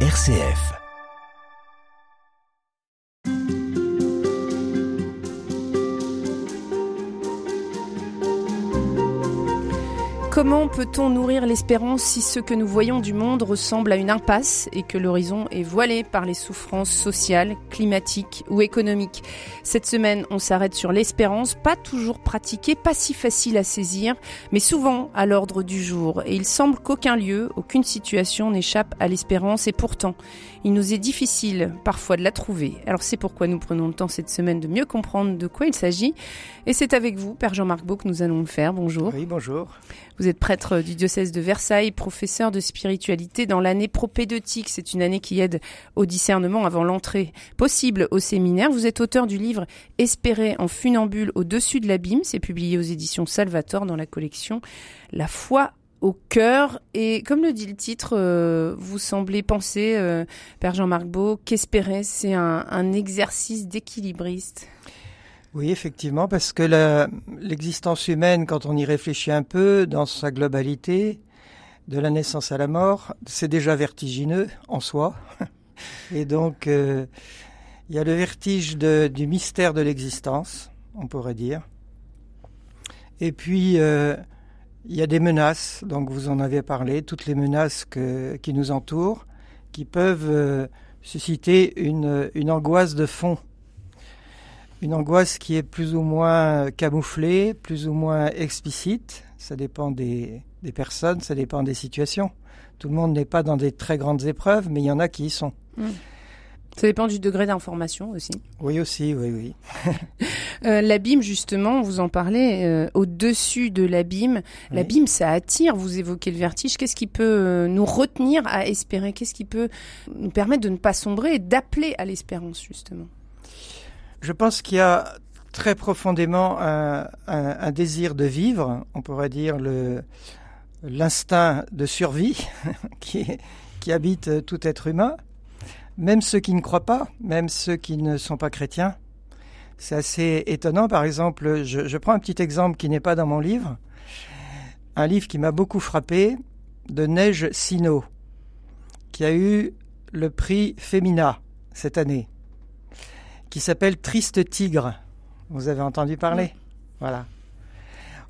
RCF. Comment peut-on nourrir l'espérance si ce que nous voyons du monde ressemble à une impasse et que l'horizon est voilé par les souffrances sociales, climatiques ou économiques? Cette semaine, on s'arrête sur l'espérance, pas toujours pratiquée, pas si facile à saisir, mais souvent à l'ordre du jour. Et il semble qu'aucun lieu, aucune situation n'échappe à l'espérance et pourtant, il nous est difficile parfois de la trouver. Alors c'est pourquoi nous prenons le temps cette semaine de mieux comprendre de quoi il s'agit. Et c'est avec vous, Père Jean-Marc Beau, que nous allons le faire. Bonjour. Oui, bonjour. Vous êtes prêtre du diocèse de Versailles, professeur de spiritualité dans l'année propédeutique. C'est une année qui aide au discernement avant l'entrée possible au séminaire. Vous êtes auteur du livre Espérer en funambule au-dessus de l'abîme. C'est publié aux éditions Salvator dans la collection La foi au cœur. Et comme le dit le titre, euh, vous semblez penser, euh, Père Jean-Marc Beau, qu'espérer, c'est un, exercice d'équilibriste. Oui, effectivement, parce que l'existence humaine, quand on y réfléchit un peu, dans sa globalité, de la naissance à la mort, c'est déjà vertigineux en soi. Et donc, euh, il y a le vertige du mystère de l'existence, on pourrait dire. Et puis, il y a des menaces, donc vous en avez parlé, toutes les menaces que, qui nous entourent, qui peuvent euh, susciter une, une angoisse de fond une angoisse qui est plus ou moins camouflée, plus ou moins explicite. Ça dépend des, personnes, ça dépend des situations. Tout le monde n'est pas dans des très grandes épreuves, mais il y en a qui y sont. Hmm. Ça dépend du degré d'information aussi. Oui, aussi, oui, oui. euh, l'abîme, justement, vous en parlez, euh, au-dessus de l'abîme. L'abîme, ça attire, vous évoquez le vertige. Qu'est-ce qui peut euh, nous retenir à espérer? Qu'est-ce qui peut nous permettre de ne pas sombrer et d'appeler à l'espérance, justement? Je pense qu'il y a très profondément un, désir de vivre, on pourrait dire le, l'instinct de survie qui, qui habite tout être humain, même ceux qui ne croient pas, même ceux qui ne sont pas chrétiens. C'est assez étonnant. Par exemple, je, je prends un petit exemple qui n'est pas dans mon livre, un livre qui m'a beaucoup frappé, de Neige Sino, qui a eu le prix Femina cette année qui s'appelle Triste Tigre. Vous avez entendu parler? Voilà.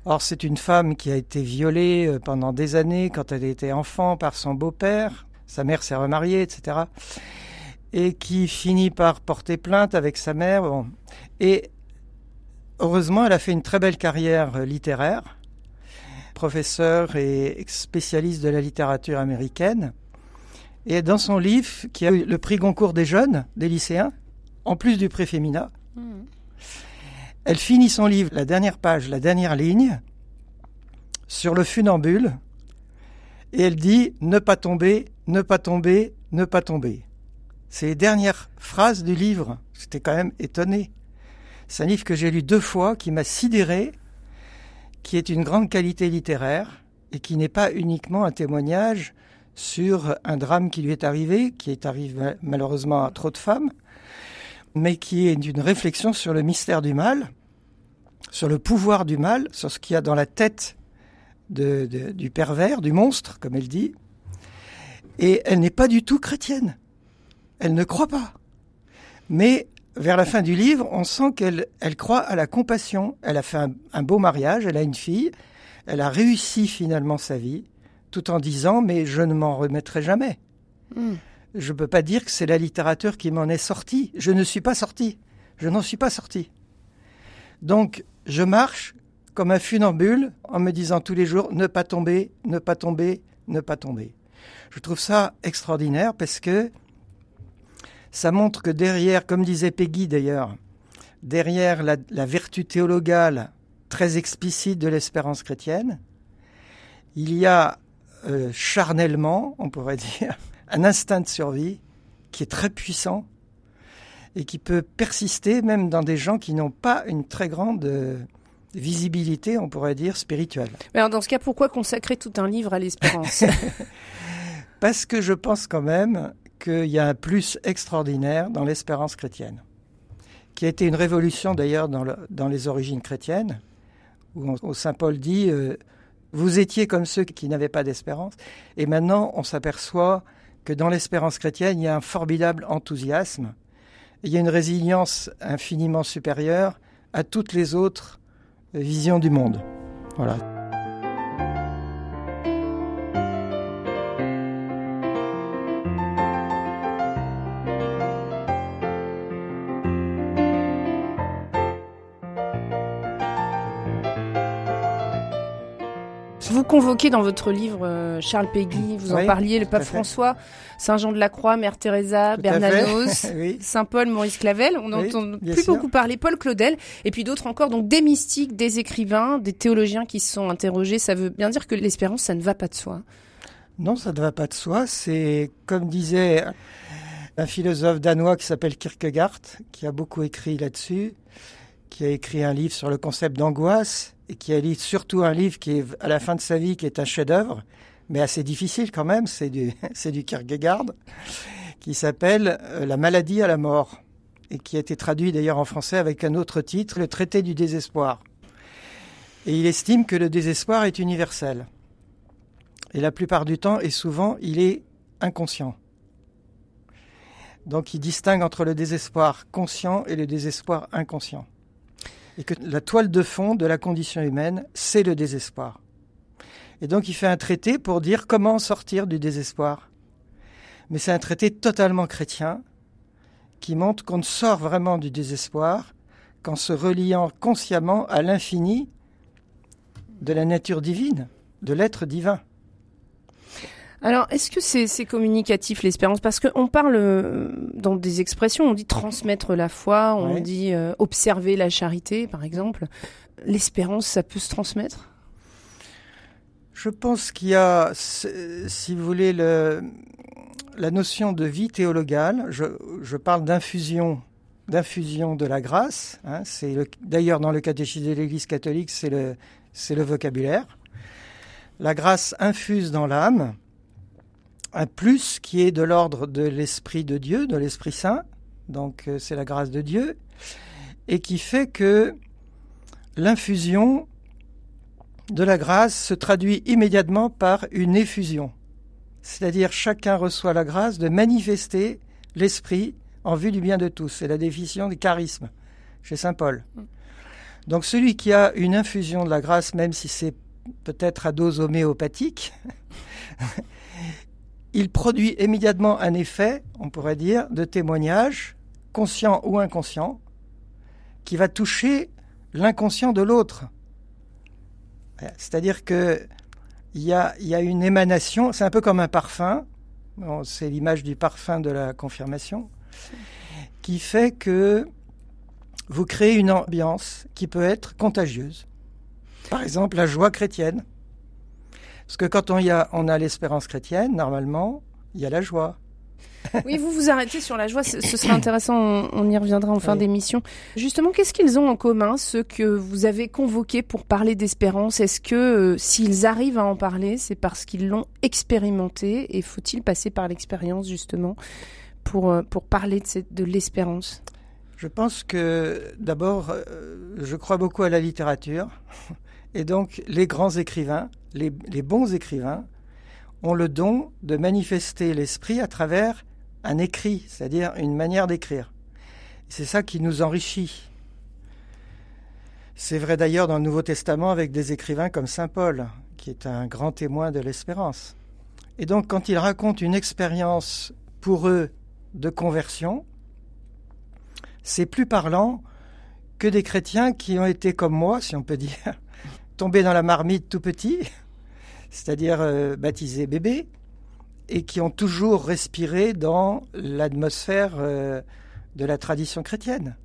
Or, c'est une femme qui a été violée euh, pendant des années quand elle était enfant par son beau-père. Sa mère s'est remariée, etc. Et qui finit par porter plainte avec sa mère. Et heureusement, elle a fait une très belle carrière euh, littéraire, professeur et spécialiste de la littérature américaine. Et dans son livre, qui a eu le prix Goncourt des jeunes, des lycéens, en plus du préfémina. Hmm. Elle finit son livre, la dernière page, la dernière ligne, sur le funambule, et elle dit ne pas tomber, ne pas tomber, ne pas tomber. C'est les dernières phrases du livre. J'étais quand même étonné. C'est un livre que j'ai lu deux fois, qui m'a sidéré, qui est une grande qualité littéraire et qui n'est pas uniquement un témoignage sur un drame qui lui est arrivé, qui est arrivé malheureusement à trop de femmes, mais qui est d'une réflexion sur le mystère du mal, sur le pouvoir du mal, sur ce qu'il y a dans la tête du pervers, du monstre, comme elle dit. Et elle n'est pas du tout chrétienne. Elle ne croit pas. Mais vers la fin du livre, on sent qu'elle elle croit à la compassion. Elle a fait un, beau mariage, elle a une fille, elle a réussi finalement sa vie, tout en disant mais je ne m'en remettrai jamais. Hmm je ne peux pas dire que c'est la littérature qui m'en est sortie. Je ne suis pas sorti. Je n'en suis pas sorti. Donc, je marche comme un funambule en me disant tous les jours ne pas tomber, ne pas tomber, ne pas tomber. Je trouve ça extraordinaire parce que ça montre que derrière, comme disait Peggy d'ailleurs, derrière la, vertu théologale très explicite de l'espérance chrétienne, il y a euh, charnellement, on pourrait dire, un instinct de survie qui est très puissant et qui peut persister même dans des gens qui n'ont pas une très grande euh, visibilité, on pourrait dire, spirituelle. Mais alors dans ce cas, pourquoi consacrer tout un livre à l'espérance? Parce que je pense quand même qu'il y a un plus extraordinaire dans l'espérance chrétienne, qui a été une révolution d'ailleurs dans, les origines chrétiennes, où, Saint Paul dit euh, Vous étiez comme ceux qui n'avaient pas d'espérance, et maintenant on s'aperçoit que dans l'espérance chrétienne, il y a un formidable enthousiasme, il y a une résilience infiniment supérieure à toutes les autres visions du monde. Voilà. Convoquez dans votre livre euh, Charles Péguy, vous en parliez, le pape François, Saint Jean de la Croix, Mère Teresa, Bernanos, Saint Paul, Maurice Clavel. On n'entend plus beaucoup parler Paul Claudel, et puis d'autres encore, donc des mystiques, des écrivains, des théologiens qui se sont interrogés. Ça veut bien dire que l'espérance, ça ne va pas de soi. Non, ça ne va pas de soi. C'est comme disait un philosophe danois qui s'appelle Kierkegaard, qui a beaucoup écrit là-dessus, qui a écrit un livre sur le concept d'angoisse et qui a lu surtout un livre qui est à la fin de sa vie qui est un chef-d'œuvre, mais assez difficile quand même, c'est du, c'est du Kierkegaard, qui s'appelle euh, La maladie à la mort, et qui a été traduit d'ailleurs en français avec un autre titre, Le traité du désespoir. Et il estime que le désespoir est universel. Et la plupart du temps, et souvent, il est inconscient. Donc il distingue entre le désespoir conscient et le désespoir inconscient et que la toile de fond de la condition humaine, c'est le désespoir. Et donc il fait un traité pour dire comment sortir du désespoir. Mais c'est un traité totalement chrétien qui montre qu'on ne sort vraiment du désespoir qu'en se reliant consciemment à l'infini de la nature divine, de l'être divin. Alors, est-ce que c'est communicatif l'espérance? Parce qu'on parle euh, dans des expressions, on dit transmettre la foi, on dit euh, observer la charité, par exemple. L'espérance, ça peut se transmettre? Je pense qu'il y a, si vous voulez, le, la notion de vie théologale. Je, je parle d'infusion d'infusion de la grâce. Hein, c'est d'ailleurs dans le catéchisme de l'Église catholique, c'est le, c'est le vocabulaire. La grâce infuse dans l'âme un plus qui est de l'ordre de l'Esprit de Dieu, de l'Esprit Saint, donc euh, c'est la grâce de Dieu, et qui fait que l'infusion de la grâce se traduit immédiatement par une effusion. C'est-à-dire chacun reçoit la grâce de manifester l'Esprit en vue du bien de tous. C'est la définition du charisme chez Saint Paul. Donc celui qui a une infusion de la grâce, même si c'est peut-être à dose homéopathique, il produit immédiatement un effet, on pourrait dire, de témoignage, conscient ou inconscient, qui va toucher l'inconscient de l'autre. C'est-à-dire que il y a, une émanation, c'est un peu comme un parfum, c'est l'image du parfum de la confirmation, qui fait que vous créez une ambiance qui peut être contagieuse. Par exemple, la joie chrétienne. Parce que quand on, y a, on a l'espérance chrétienne, normalement, il y a la joie. oui, vous vous arrêtez sur la joie, ce, sera intéressant, on, y reviendra en fin d'émission. Justement, qu'est-ce qu'ils ont en commun, ceux que vous avez convoqués pour parler d'espérance? Est-ce que euh, s'ils arrivent à en parler, c'est parce qu'ils l'ont expérimenté Et faut-il passer par l'expérience, justement, pour, euh, pour parler de, de l'espérance? Je pense que, d'abord, euh, je crois beaucoup à la littérature. Et donc, les grands écrivains, les, bons écrivains, ont le don de manifester l'esprit à travers un écrit, c'est-à-dire une manière d'écrire. C'est ça qui nous enrichit. C'est vrai d'ailleurs dans le Nouveau Testament avec des écrivains comme Saint Paul, qui est un grand témoin de l'espérance. Et donc quand ils racontent une expérience pour eux de conversion, c'est plus parlant que des chrétiens qui ont été comme moi, si on peut dire, tombés dans la marmite tout petit, c'est-à-dire euh, baptisés bébés, et qui ont toujours respiré dans l'atmosphère euh, de la tradition chrétienne.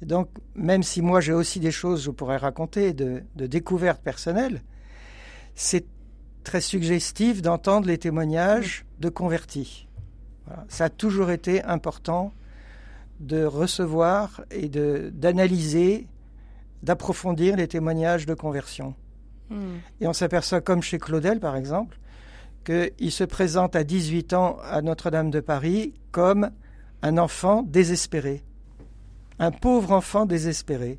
Donc, même si moi j'ai aussi des choses, je pourrais raconter, de, de découvertes personnelles, c'est très suggestif d'entendre les témoignages de convertis. Ça a toujours été important de recevoir et d'analyser d'approfondir les témoignages de conversion. Hmm. Et on s'aperçoit, comme chez Claudel par exemple, qu'il se présente à 18 ans à Notre-Dame de Paris comme un enfant désespéré, un pauvre enfant désespéré.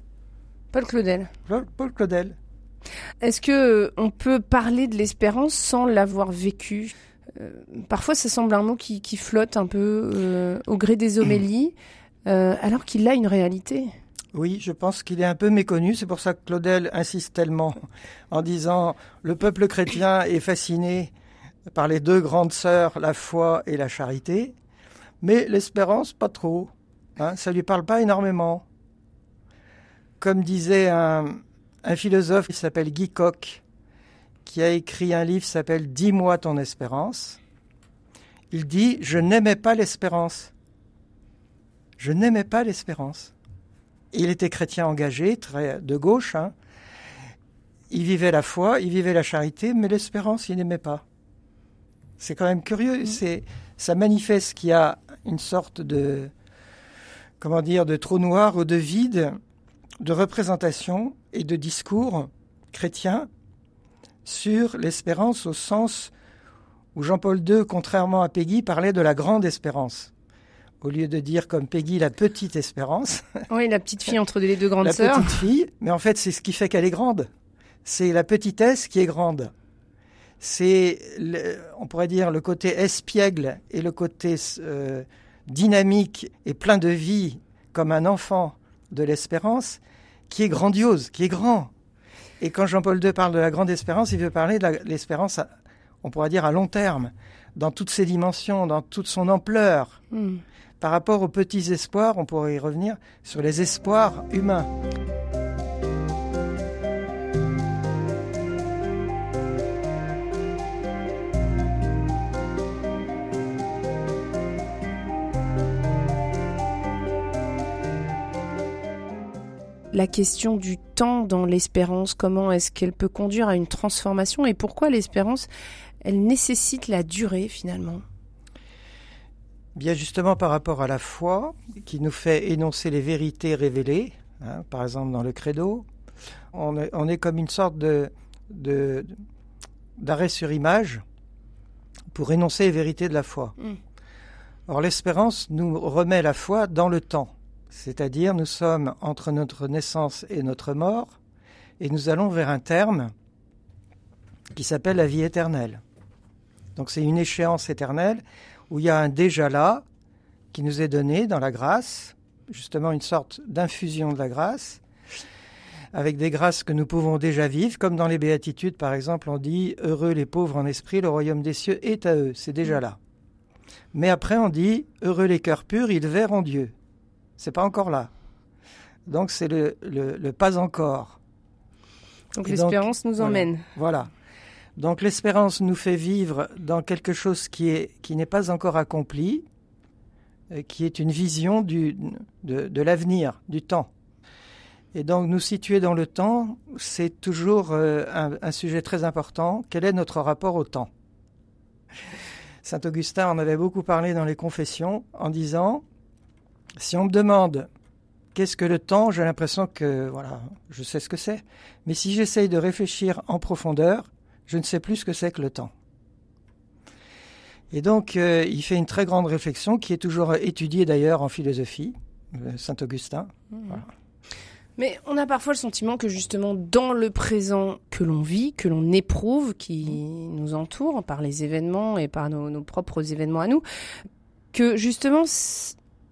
Paul Claudel. Paul Claudel. Est-ce que euh, on peut parler de l'espérance sans l'avoir vécu? Parfois, ça semble un mot qui, flotte un peu au gré des homélies, alors qu'il a une réalité. Oui, je pense qu'il est un peu méconnu. C'est pour ça que Claudel insiste tellement en disant le peuple chrétien est fasciné par les deux grandes sœurs, la foi et la charité, mais l'espérance, pas trop. Hein, ça lui parle pas énormément. Comme disait un, philosophe qui s'appelle Guy Coq, qui a écrit un livre qui s'appelle Dis-moi ton espérance. Il dit Je n'aimais pas l'espérance. Je n'aimais pas l'espérance. Il était chrétien engagé, très de gauche. Hein. Il vivait la foi, il vivait la charité, mais l'espérance, il n'aimait pas. C'est quand même curieux. Mmh. C'est, ça manifeste qu'il y a une sorte de, comment dire, de trou noir ou de vide de représentation et de discours chrétiens sur l'espérance au sens où Jean-Paul II, contrairement à Peggy, parlait de la grande espérance au lieu de dire comme Peggy la petite espérance. Oui, la petite fille entre les deux grandes sœurs. La petite fille, mais en fait c'est ce qui fait qu'elle est grande. C'est la petitesse qui est grande. C'est, on pourrait dire, le côté espiègle et le côté euh, dynamique et plein de vie comme un enfant de l'espérance qui est grandiose, qui est grand. Et quand Jean-Paul II parle de la grande espérance, il veut parler de l'espérance, on pourrait dire, à long terme, dans toutes ses dimensions, dans toute son ampleur. Hmm. Par rapport aux petits espoirs, on pourrait y revenir sur les espoirs humains. la question du temps dans l'espérance, comment est-ce qu'elle peut conduire à une transformation et pourquoi l'espérance, elle nécessite la durée finalement? Bien justement par rapport à la foi qui nous fait énoncer les vérités révélées, hein, par exemple dans le credo, on est, comme une sorte de, d'arrêt sur image pour énoncer les vérités de la foi. Mm. Or l'espérance nous remet la foi dans le temps, c'est-à-dire nous sommes entre notre naissance et notre mort, et nous allons vers un terme qui s'appelle la vie éternelle. Donc c'est une échéance éternelle où il y a un déjà là qui nous est donné dans la grâce, justement une sorte d'infusion de la grâce, avec des grâces que nous pouvons déjà vivre, comme dans les béatitudes par exemple, on dit heureux les pauvres en esprit, le royaume des cieux est à eux, c'est déjà là. Mais après on dit heureux les cœurs purs, ils verront Dieu. C'est pas encore là. Donc c'est le, le, pas encore. Donc l'espérance nous emmène. voilà. Donc l'espérance nous fait vivre dans quelque chose qui est qui n'est pas encore accompli, euh, qui est une vision du, de, l'avenir, du temps. Et donc nous situer dans le temps, c'est toujours euh, un, sujet très important. Quel est notre rapport au temps? Saint Augustin en avait beaucoup parlé dans les confessions en disant si on me demande qu'est-ce que le temps, j'ai l'impression que voilà, je sais ce que c'est. Mais si j'essaye de réfléchir en profondeur, je ne sais plus ce que c'est que le temps. Et donc, euh, il fait une très grande réflexion qui est toujours étudiée d'ailleurs en philosophie, euh, Saint Augustin. Mmh. Mais on a parfois le sentiment que justement dans le présent que l'on vit, que l'on éprouve, qui nous entoure par les événements et par nos, nos propres événements à nous, que justement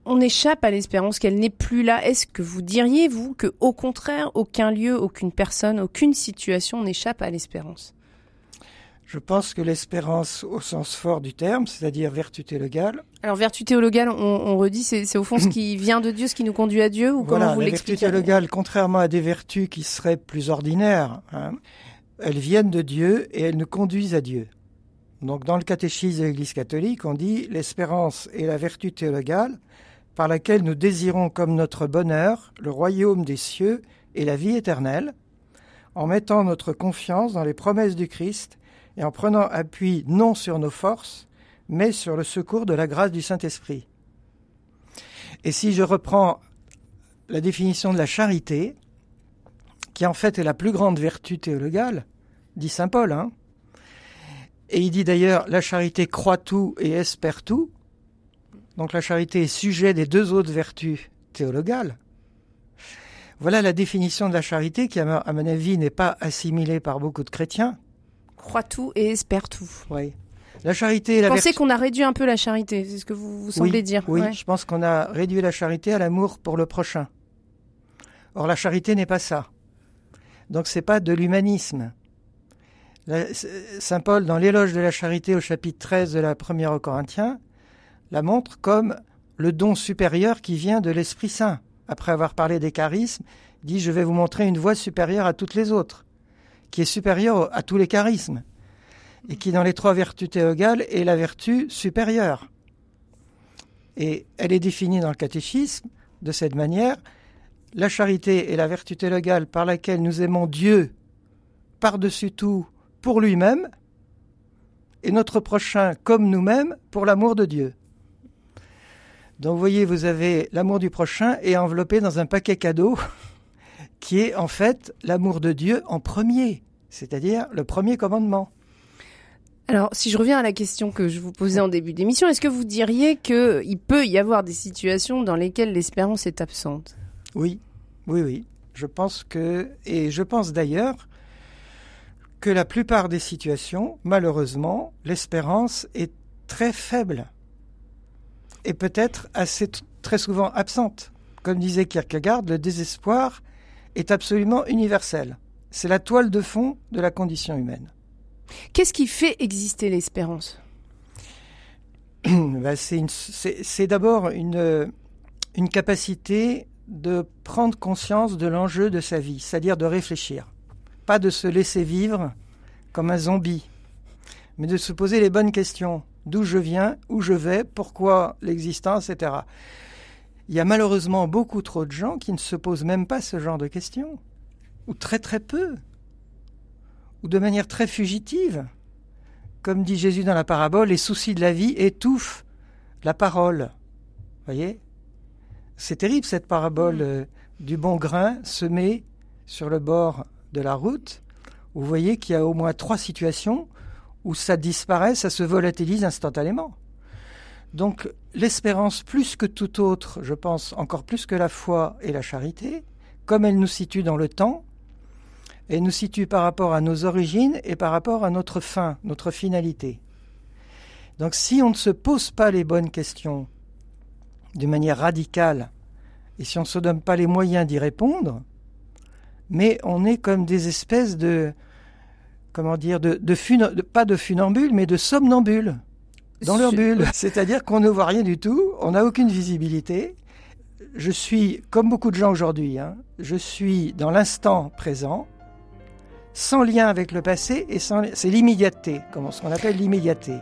on échappe à l'espérance, qu'elle n'est plus là. Est-ce que vous diriez, vous, que au contraire, aucun lieu, aucune personne, aucune situation n'échappe à l'espérance? Je pense que l'espérance au sens fort du terme, c'est-à-dire vertu théologale. Alors vertu théologale, on, redit, c'est au fond ce qui vient de Dieu, ce qui nous conduit à Dieu, ou comment vous l'expliquez La vertu théologale, contrairement à des vertus qui seraient plus ordinaires, hein, elles viennent de Dieu et elles nous conduisent à Dieu. Donc dans le catéchisme de l'Église catholique, on dit l'espérance est la vertu théologale par laquelle nous désirons comme notre bonheur le royaume des cieux et la vie éternelle, en mettant notre confiance dans les promesses du Christ et en prenant appui non sur nos forces, mais sur le secours de la grâce du Saint-Esprit. Et si je reprends la définition de la charité, qui en fait est la plus grande vertu théologale, dit Saint Paul, hein, et il dit d'ailleurs la charité croit tout et espère tout, donc la charité est sujet des deux autres vertus théologales. Voilà la définition de la charité qui, à mon avis, n'est pas assimilée par beaucoup de chrétiens croit tout et espère tout. Oui. La charité la Vous pensez qu'on a réduit un peu la charité, c'est ce que vous, vous semblez oui, dire. Oui, Ouais. je pense qu'on a réduit la charité à l'amour pour le prochain. Or, la charité n'est pas ça. Donc, c'est pas de l'humanisme. Saint Paul, dans l'éloge de la charité au chapitre 13 de la première aux Corinthiens, la montre comme le don supérieur qui vient de l'Esprit Saint. Après avoir parlé des charismes, il dit Je vais vous montrer une voie supérieure à toutes les autres, qui est supérieure à tous les charismes, et qui, dans les trois vertus théogales, est la vertu supérieure. Et elle est définie dans le catéchisme de cette manière. La charité est la vertu théologale par laquelle nous aimons Dieu par-dessus tout pour lui-même et notre prochain comme nous-mêmes pour l'amour de Dieu. Donc vous voyez, vous avez l'amour du prochain et enveloppé dans un paquet cadeau qui est en fait l'amour de Dieu en premier, c'est-à-dire le premier commandement. Alors, si je reviens à la question que je vous posais en début d'émission, est-ce que vous diriez qu'il peut y avoir des situations dans lesquelles l'espérance est absente? Oui, oui, oui. Je pense que, et je pense d'ailleurs que la plupart des situations, malheureusement, l'espérance est très faible et peut-être assez très souvent absente. Comme disait Kierkegaard, le désespoir est absolument universel. C'est la toile de fond de la condition humaine. Qu'est-ce qui fait exister l'espérance? Ben, c'est d'abord une, une capacité de prendre conscience de l'enjeu de sa vie, c'est-à-dire de réfléchir. Pas de se laisser vivre comme un zombie, mais de se poser les bonnes questions. D'où je viens, où je vais, pourquoi l'existence, etc. Il y a malheureusement beaucoup trop de gens qui ne se posent même pas ce genre de questions, ou très très peu, ou de manière très fugitive. Comme dit Jésus dans la parabole, les soucis de la vie étouffent la parole. Voyez? C'est terrible cette parabole euh, du bon grain semé sur le bord de la route. Vous voyez qu'il y a au moins trois situations où ça disparaît, ça se volatilise instantanément. Donc l'espérance, plus que tout autre, je pense, encore plus que la foi et la charité, comme elle nous situe dans le temps, elle nous situe par rapport à nos origines et par rapport à notre fin, notre finalité. Donc si on ne se pose pas les bonnes questions de manière radicale, et si on ne se donne pas les moyens d'y répondre, mais on est comme des espèces de, comment dire, de, de- pas de funambules, mais de somnambules dans leur bulle. C'est-à-dire qu'on ne voit rien du tout, on n'a aucune visibilité. Je suis, comme beaucoup de gens aujourd'hui, hein, je suis dans l'instant présent, sans lien avec le passé, et sans, c'est l'immédiateté, comme ce qu'on appelle l'immédiateté.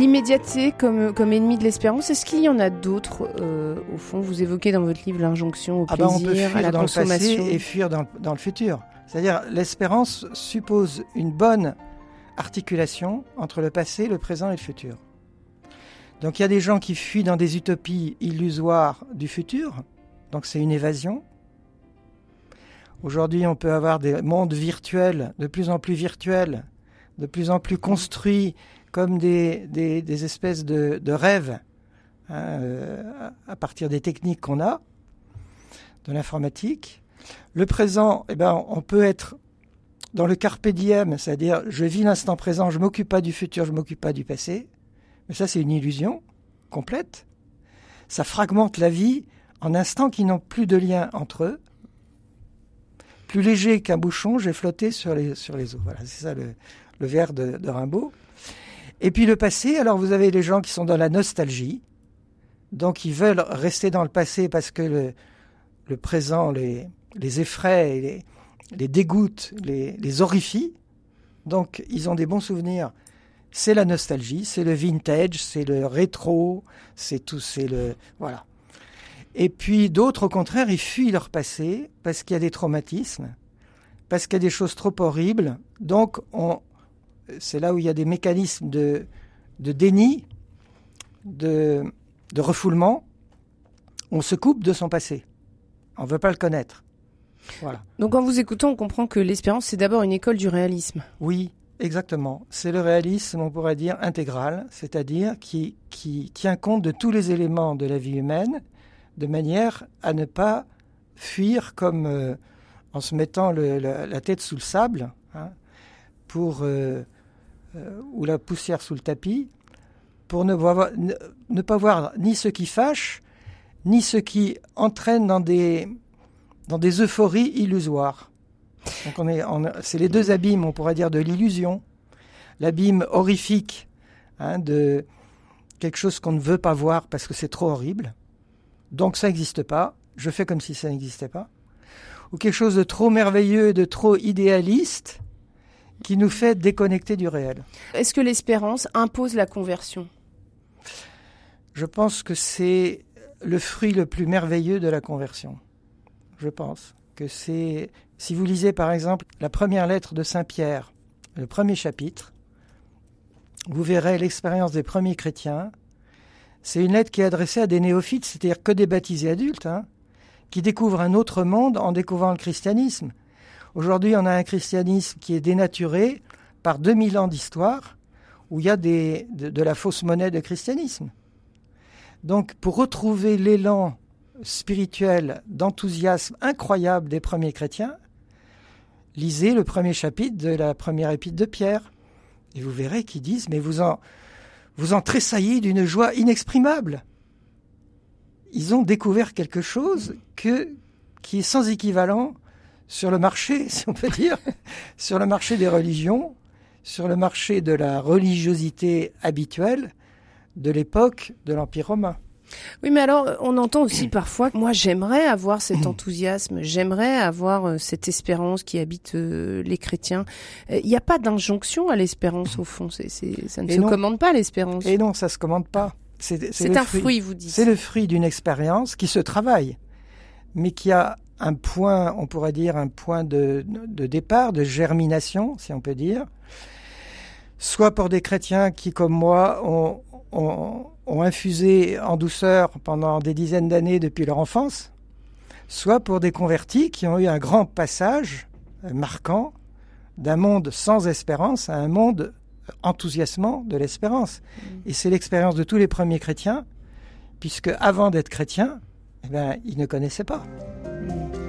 L'immédiateté comme, comme ennemi de l'espérance, est-ce qu'il y en a d'autres euh, Au fond, vous évoquez dans votre livre l'injonction au Ah ben, on peut plaisir, à la fuir dans le passé consommation. et fuir dans le futur. C'est-à-dire, l'espérance suppose une bonne articulation entre le passé, le présent et le futur. Donc il y a des gens qui fuient dans des utopies illusoires du futur, donc c'est une évasion. Aujourd'hui, on peut avoir des mondes virtuels, de plus en plus virtuels, de plus en plus construits comme des, des- espèces de, de rêves hein, euh, à partir des techniques qu'on a, de l'informatique. Le présent, eh ben, on peut être dans le carpe diem, c'est-à-dire je vis l'instant présent, je m'occupe pas du futur, je m'occupe pas du passé. Mais ça, c'est une illusion complète. Ça fragmente la vie en instants qui n'ont plus de lien entre eux. Plus léger qu'un bouchon, j'ai flotté sur les, sur les eaux. Voilà, c'est ça le, le de Rimbaud. Et puis le passé, alors vous avez les gens qui sont dans la nostalgie, donc ils veulent rester dans le passé parce que le, présent les, effraie, les dégoûte, les, les horrifie. Donc ils ont des bons souvenirs. C'est la nostalgie, c'est le vintage, c'est le rétro, c'est tout, c'est le voilà. Et puis d'autres, au contraire, ils fuient leur passé parce qu'il y a des traumatismes, parce qu'il y a des choses trop horribles. Donc on, c'est là où il y a des mécanismes de, de déni, de, de refoulement. On se coupe de son passé. On ne veut pas le connaître. Voilà. Donc en vous écoutant, on comprend que l'espérance, c'est d'abord une école du réalisme. Oui, exactement. C'est le réalisme, on pourrait dire, intégral, c'est-à-dire qui, qui tient compte de tous les éléments de la vie humaine, de manière à ne pas fuir comme euh, en se mettant le, la, tête sous le sable, hein, pour, euh, ou la poussière sous le tapis, pour ne, pas voir ni ce qui fâche, ni ce qui entraîne dans des, euphories illusoires. Donc on est, c'est les deux abîmes, on pourrait dire, de l'illusion. L'abîme horrifique hein, de quelque chose qu'on ne veut pas voir parce que c'est trop horrible. Donc ça n'existe pas. Je fais comme si ça n'existait pas. Ou quelque chose de trop merveilleux, de trop idéaliste, qui nous fait déconnecter du réel. Est-ce que l'espérance impose la conversion? Je pense que c'est le fruit le plus merveilleux de la conversion. Je pense que c'est, si vous lisez par exemple la première lettre de Saint Pierre, le premier chapitre, vous verrez l'expérience des premiers chrétiens. C'est une lettre qui est adressée à des néophytes, c'est-à-dire que des baptisés adultes, hein, qui découvrent un autre monde en découvrant le christianisme. Aujourd'hui, on a un christianisme qui est dénaturé par 2000 ans d'histoire, où il y a de, la fausse monnaie de christianisme. Donc, pour retrouver l'élan spirituel, d'enthousiasme incroyable des premiers chrétiens, lisez le premier chapitre de la première épître de Pierre. Et vous verrez qu'ils disent, mais vous en, vous tressaillez d'une joie inexprimable. Ils ont découvert quelque chose qui est sans équivalent sur le marché, si on peut dire, sur le marché des religions, sur le marché de la religiosité habituelle de l'époque de l'Empire romain. Oui, mais alors on entend aussi parfois, moi j'aimerais avoir cet enthousiasme, j'aimerais avoir euh, cette espérance qui habite euh, les chrétiens. Il n'y a pas d'injonction à l'espérance au fond, c'est, ça ne se commande pas l'espérance. Et non, ça se commande pas. C'est, un fruit, vous dites. C'est le fruit d'une expérience qui se travaille, mais qui a un point, on pourrait dire, un point de, départ, de germination, si on peut dire, soit pour des chrétiens qui, comme moi, ont, ont, infusé en douceur pendant des dizaines d'années depuis leur enfance, soit pour des convertis qui ont eu un grand passage marquant d'un monde sans espérance à un monde enthousiasmant de l'espérance. Mmh. Et c'est l'expérience de tous les premiers chrétiens, puisque avant d'être chrétiens, eh ben, ils ne connaissaient pas. Mm-hmm.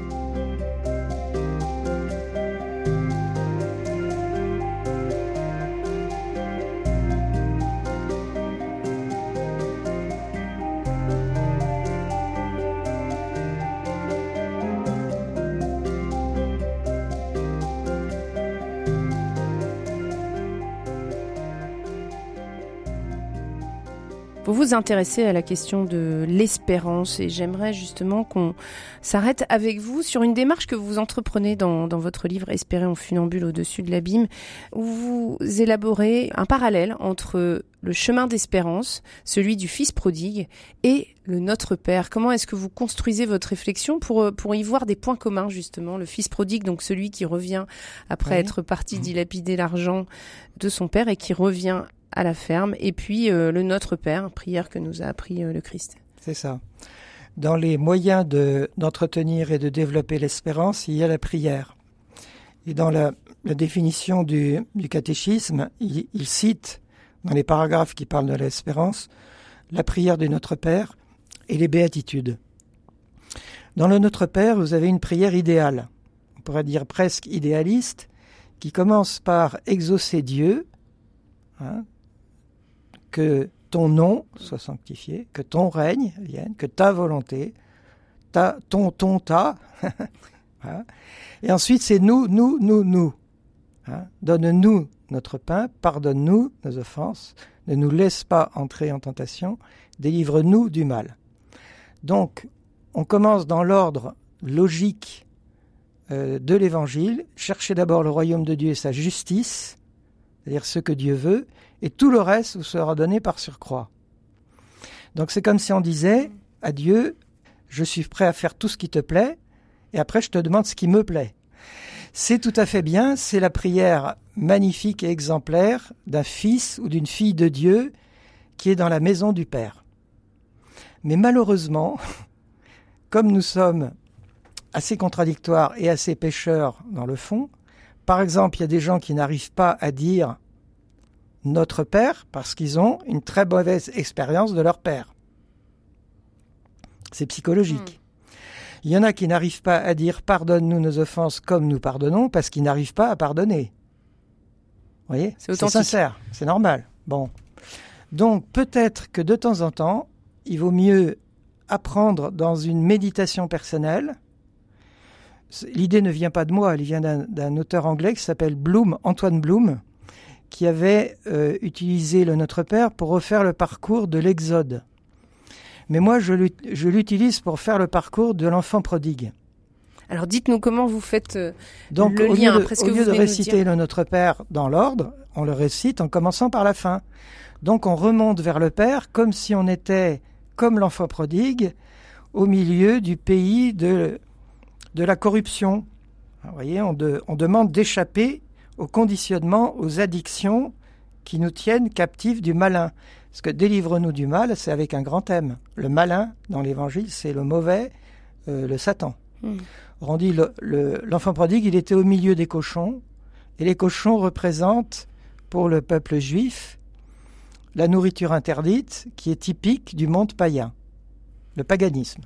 Vous vous intéressez à la question de l'espérance et j'aimerais justement qu'on s'arrête avec vous sur une démarche que vous entreprenez dans, dans votre livre Espérer en funambule au-dessus de l'abîme, où vous élaborez un parallèle entre le chemin d'espérance, celui du Fils prodigue, et le Notre Père. Comment est-ce que vous construisez votre réflexion pour, pour y voir des points communs, justement Le Fils prodigue, donc celui qui revient après être parti mmh. dilapider l'argent de son Père et qui revient à la ferme, et puis euh, le Notre Père, prière que nous a appris euh, le Christ. C'est ça. Dans les moyens d'entretenir et de développer l'espérance, il y a la prière. Et dans la, définition du, catéchisme, il, cite, dans les paragraphes qui parlent de l'espérance, la prière du Notre Père et les béatitudes. Dans le Notre Père, vous avez une prière idéale, on pourrait dire presque idéaliste, qui commence par exaucer Dieu, hein, que ton nom soit sanctifié, que ton règne vienne, que ta volonté, ta, ton, ton, ta. Et ensuite, c'est nous, nous, nous, nous. Hein. Donne-nous notre pain, pardonne-nous nos offenses, ne nous laisse pas entrer en tentation, délivre-nous du mal. Donc, on commence dans l'ordre logique euh, de l'Évangile, chercher d'abord le royaume de Dieu et sa justice, c'est-à-dire ce que Dieu veut, et tout le reste vous sera donné par surcroît. Donc c'est comme si on disait à Dieu, je suis prêt à faire tout ce qui te plaît, et après je te demande ce qui me plaît. C'est tout à fait bien, c'est la prière magnifique et exemplaire d'un fils ou d'une fille de Dieu qui est dans la maison du Père. Mais malheureusement, comme nous sommes assez contradictoires et assez pécheurs dans le fond, par exemple, il y a des gens qui n'arrivent pas à dire notre Père parce qu'ils ont une très mauvaise expérience de leur Père. C'est psychologique. Hmm. Il y en a qui n'arrivent pas à dire pardonne-nous nos offenses comme nous pardonnons parce qu'ils n'arrivent pas à pardonner. Vous voyez? C'est sincère, c'est normal. Bon. Donc peut-être que de temps en temps, il vaut mieux apprendre dans une méditation personnelle. L'idée ne vient pas de moi, elle vient d'un auteur anglais qui s'appelle Bloom, Antoine Bloom, qui avait euh, utilisé le Notre Père pour refaire le parcours de l'Exode. Mais moi, je l'utilise pour faire le parcours de l'enfant prodigue. Alors dites-nous comment vous faites euh, Donc, le lien ce que vous Au lieu de réciter le Notre Père dans l'ordre, on le récite en commençant par la fin. Donc on remonte vers le Père comme si on était, comme l'enfant prodigue, au milieu du pays de, de la corruption. Vous voyez, on, on demande d'échapper au conditionnement, aux addictions qui nous tiennent captifs du malin. Parce que délivre-nous du mal, c'est avec un grand thème. Le malin, dans l'évangile, c'est le mauvais, euh, le Satan. Hmm. On dit l'enfant prodigue, il était au milieu des cochons, et les cochons représentent pour le peuple juif la nourriture interdite qui est typique du monde païen, le paganisme.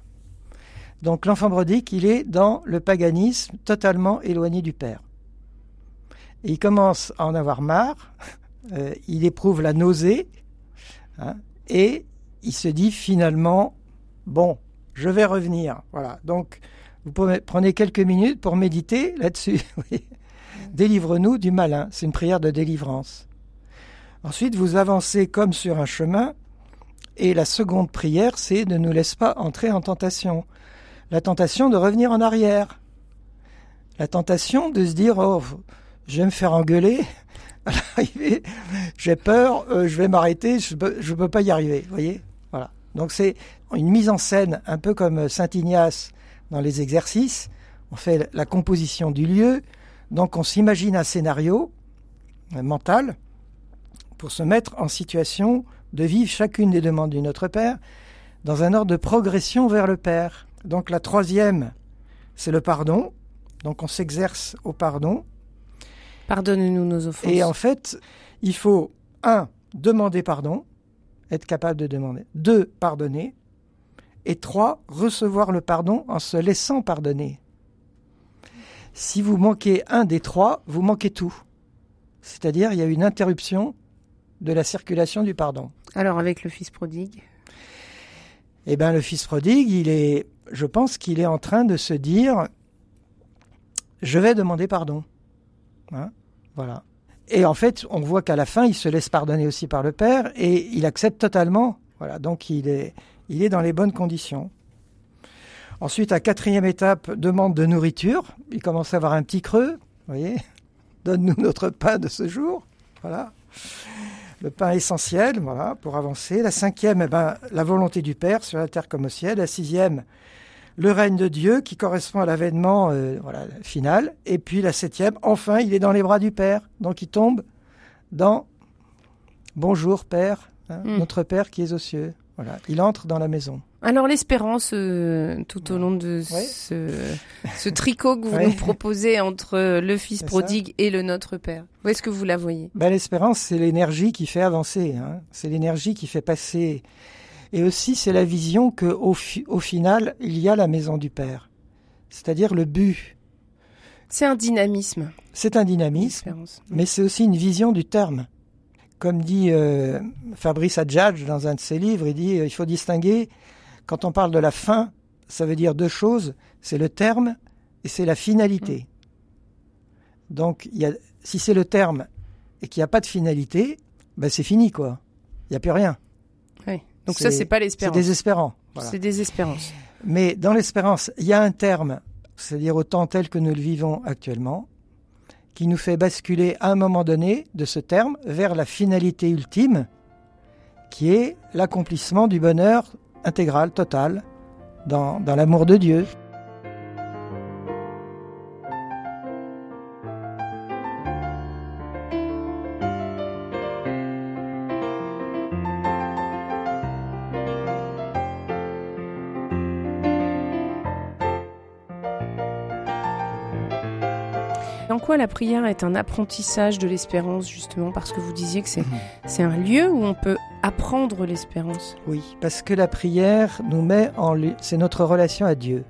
Donc l'enfant prodigue, il est dans le paganisme totalement éloigné du Père. Il commence à en avoir marre, euh, il éprouve la nausée, hein, et il se dit finalement, bon, je vais revenir. Voilà. Donc, vous prenez quelques minutes pour méditer là-dessus. Délivre-nous du malin. C'est une prière de délivrance. Ensuite, vous avancez comme sur un chemin. Et la seconde prière, c'est ne nous laisse pas entrer en tentation. La tentation de revenir en arrière. La tentation de se dire, oh, je vais me faire engueuler j'ai peur, euh, je vais m'arrêter, je ne peux, pas y arriver. voyez? Voilà. Donc c'est une mise en scène un peu comme Saint Ignace dans les exercices. On fait la composition du lieu, donc on s'imagine un scénario mental pour se mettre en situation de vivre chacune des demandes du Notre Père dans un ordre de progression vers le Père. Donc la troisième, c'est le pardon. Donc on s'exerce au pardon. Pardonne-nous nos offenses. Et en fait, il faut, un, demander pardon, être capable de demander. Deux, pardonner. Et trois, recevoir le pardon en se laissant pardonner. Si vous manquez un des trois, vous manquez tout. C'est-à-dire, il y a une interruption de la circulation du pardon. Alors, avec le fils prodigue? Eh bien, le fils prodigue, il est, je pense qu'il est en train de se dire, je vais demander pardon. Hein, voilà. Et en fait, on voit qu'à la fin, il se laisse pardonner aussi par le Père et il accepte totalement. Voilà, donc il est, il est dans les bonnes conditions. Ensuite, à quatrième étape, demande de nourriture. Il commence à avoir un petit creux. Voyez? Donne-nous notre pain de ce jour. Voilà. Le pain essentiel, voilà, pour avancer. La cinquième, eh ben, la volonté du Père sur la terre comme au ciel. La sixième, le règne de Dieu qui correspond à l'avènement euh, voilà, final. Et puis la septième, enfin, il est dans les bras du Père. Donc il tombe dans Bonjour Père, hein, hmm. notre Père qui est aux cieux. Voilà, il entre dans la maison. Alors l'espérance euh, tout au long de ce, tricot que vous nous proposez entre le Fils prodigue et le Notre Père. Où est-ce que vous la voyez? Ben, L'espérance, c'est l'énergie qui fait avancer. Hein. C'est l'énergie qui fait passer et aussi, c'est la vision qu'au au final, il y a la maison du Père, c'est-à-dire le but. C'est un dynamisme. C'est un dynamisme, mais c'est aussi une vision du terme. Comme dit euh, Fabrice Adjadj dans un de ses livres, il dit euh, il faut distinguer, quand on parle de la fin, ça veut dire deux choses, c'est le terme et c'est la finalité. Donc, y a, si c'est le terme et qu'il n'y a pas de finalité, ben c'est fini, quoi. Il n'y a plus rien. Donc ça, c'est pas l'espérance. C'est désespérant. C'est désespérance. Mais dans l'espérance, il y a un terme, c'est-à-dire au temps tel que nous le vivons actuellement, qui nous fait basculer à un moment donné de ce terme vers la finalité ultime, qui est l'accomplissement du bonheur intégral, total, dans, dans l'amour de Dieu. Quoi la prière est un apprentissage de l'espérance, justement, parce que vous disiez que c'est c'est un lieu où on peut apprendre l'espérance? Oui, parce que la prière nous met en c'est notre relation à Dieu.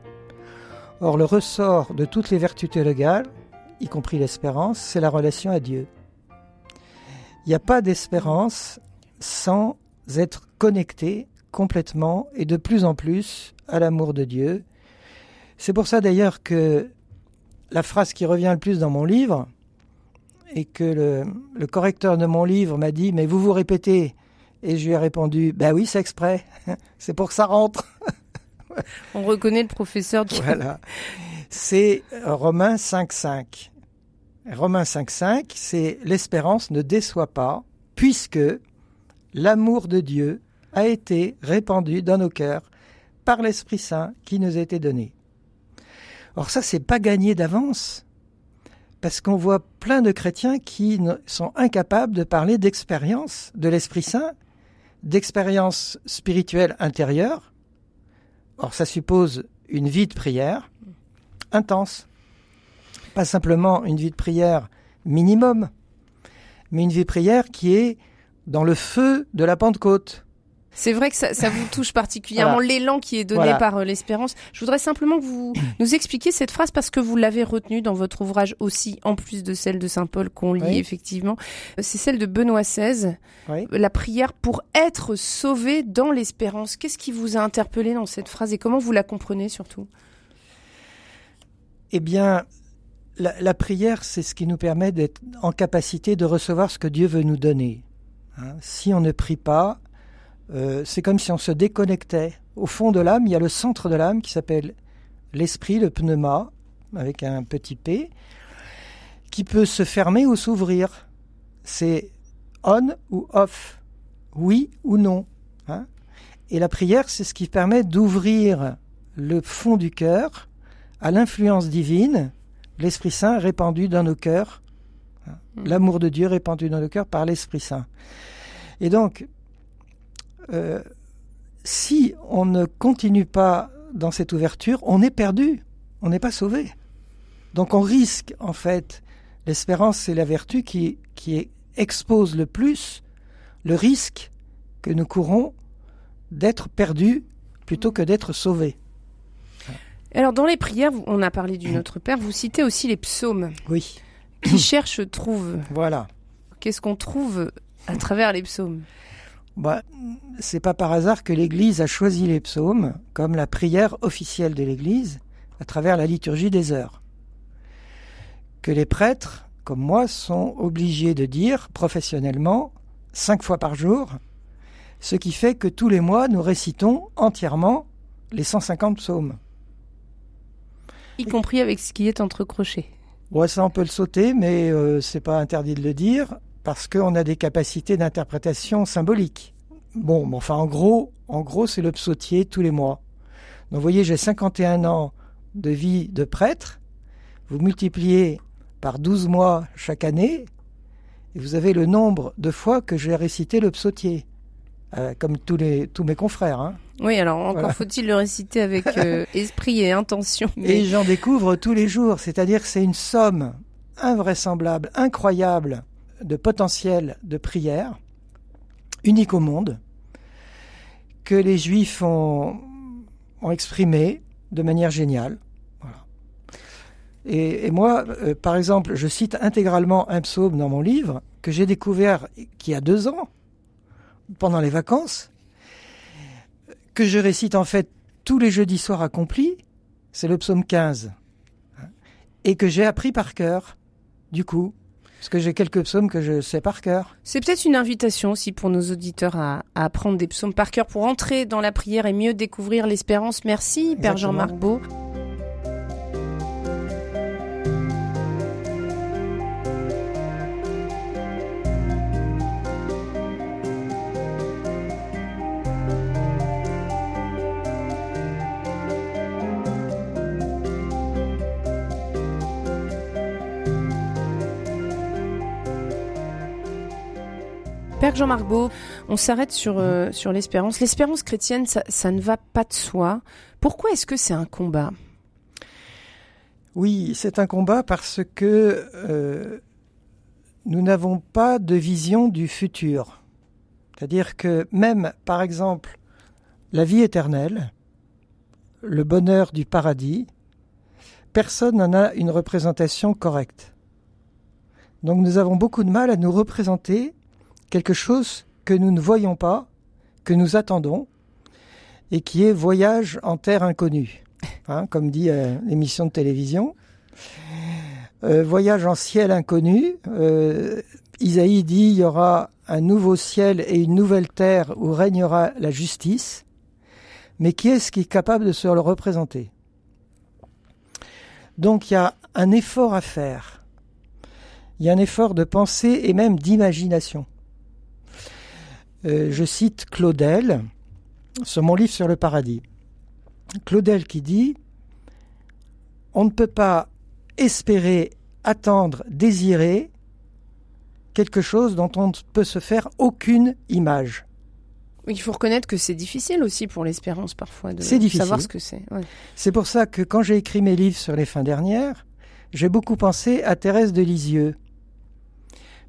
Or, le ressort de toutes les vertus théologales, y compris l'espérance, c'est la relation à Dieu. Il n'y a pas d'espérance sans être connecté complètement et de plus en plus à l'amour de Dieu. C'est pour ça d'ailleurs que la phrase qui revient le plus dans mon livre, et que le, le correcteur de mon livre m'a dit, mais vous vous répétez, et je lui ai répondu, ben oui, c'est exprès, c'est pour que ça rentre. On reconnaît le professeur qui... Voilà. C'est Romains 5.5. Romains 5.5, c'est l'espérance ne déçoit pas, puisque l'amour de Dieu a été répandu dans nos cœurs par l'Esprit Saint qui nous a été donné. Or ça, c'est pas gagné d'avance, parce qu'on voit plein de chrétiens qui sont incapables de parler d'expérience de l'Esprit Saint, d'expérience spirituelle intérieure. Or ça suppose une vie de prière intense. Pas simplement une vie de prière minimum, mais une vie de prière qui est dans le feu de la Pentecôte. C'est vrai que ça, ça vous touche particulièrement Voilà. l'élan qui est donné Voilà. par euh, l'espérance. Je voudrais simplement que vous nous expliquiez cette phrase parce que vous l'avez retenue dans votre ouvrage aussi, en plus de celle de Saint Paul qu'on lit Oui. effectivement. Euh, C'est celle de Benoît XVI, Oui. la prière pour être sauvé dans l'espérance. Qu'est-ce qui vous a interpellé dans cette phrase et comment vous la comprenez surtout? Eh bien, la, la prière, c'est ce qui nous permet d'être en capacité de recevoir ce que Dieu veut nous donner. Hein, si on ne prie pas, euh, c'est comme si on se déconnectait. Au fond de l'âme, il y a le centre de l'âme qui s'appelle l'esprit, le pneuma, avec un petit p, qui peut se fermer ou s'ouvrir. C'est on ou off, oui ou non. hein. Et la prière, c'est ce qui permet d'ouvrir le fond du cœur à l'influence divine, l'Esprit Saint répandu dans nos cœurs, hein, Mm. l'amour de Dieu répandu dans nos cœurs par l'Esprit Saint. Et donc, euh, si on ne continue pas dans cette ouverture, on est perdu, on n'est pas sauvé. Donc on risque, en fait, l'espérance, c'est la vertu qui, qui expose le plus le risque que nous courons d'être perdus plutôt que d'être sauvés. Alors dans les prières, on a parlé du Notre Père, vous citez aussi les psaumes. Oui, Qui cherche trouve. voilà. Qu'est-ce qu'on trouve à travers les psaumes? Bah, c'est pas par hasard que l'Église a choisi les psaumes comme la prière officielle de l'Église à travers la liturgie des heures. Que les prêtres, comme moi, sont obligés de dire professionnellement cinq fois par jour, ce qui fait que tous les mois nous récitons entièrement les 150 psaumes. Y compris avec ce qui est entre crochets. Ouais, ça on peut le sauter, mais euh, c'est pas interdit de le dire parce qu'on a des capacités d'interprétation symbolique. Bon, mais enfin en gros, en gros c'est le psautier tous les mois. Donc vous voyez, j'ai 51 ans de vie de prêtre. Vous multipliez par 12 mois chaque année et vous avez le nombre de fois que j'ai récité le psautier, Euh, comme tous les tous mes confrères. Hein. Oui, alors encore Voilà. faut-il le réciter avec euh, esprit et intention. Mais Et j'en découvre tous les jours, c'est-à-dire que c'est une somme invraisemblable, incroyable de potentiel de prière, unique au monde, que les Juifs ont, ont exprimé de manière géniale. Et, moi, euh, par exemple, je cite intégralement un psaume dans mon livre que j'ai découvert qui a deux ans, pendant les vacances, que je récite en fait tous les jeudis soirs accomplis, c'est le psaume 15, hein, et que j'ai appris par cœur, du coup, parce que j'ai quelques psaumes que je sais par cœur. c'est peut-être une invitation aussi pour nos auditeurs à, à apprendre des psaumes par cœur pour entrer dans la prière et mieux découvrir l'espérance. Merci, Père. Jean-Marc Beau. Père Jean-Marc Beau, on s'arrête sur, euh, sur l'espérance. L'espérance chrétienne, ça, ça ne va pas de soi. Pourquoi est-ce que c'est un combat? Oui, c'est un combat parce que euh, nous n'avons pas de vision du futur. C'est-à-dire que même, par exemple, la vie éternelle, le bonheur du paradis, personne n'en a une représentation correcte. Donc nous avons beaucoup de mal à nous représenter quelque chose que nous ne voyons pas, que nous attendons, et qui est voyage en terre inconnue, hein, comme dit euh, l'émission de télévision. Euh, voyage en ciel inconnu. Euh, Isaïe dit il y aura un nouveau ciel et une nouvelle terre où régnera la justice. Mais qui est-ce qui est capable de se le représenter? Donc il y a un effort à faire. Il y a un effort de pensée et même d'imagination. Euh, je cite Claudel sur mon livre sur le paradis. Claudel qui dit On ne peut pas espérer, attendre, désirer quelque chose dont on ne peut se faire aucune image. Il faut reconnaître que c'est difficile aussi pour l'espérance parfois de savoir ce que c'est. C'est pour ça que quand j'ai écrit mes livres sur les fins dernières, j'ai beaucoup pensé à Thérèse de Lisieux.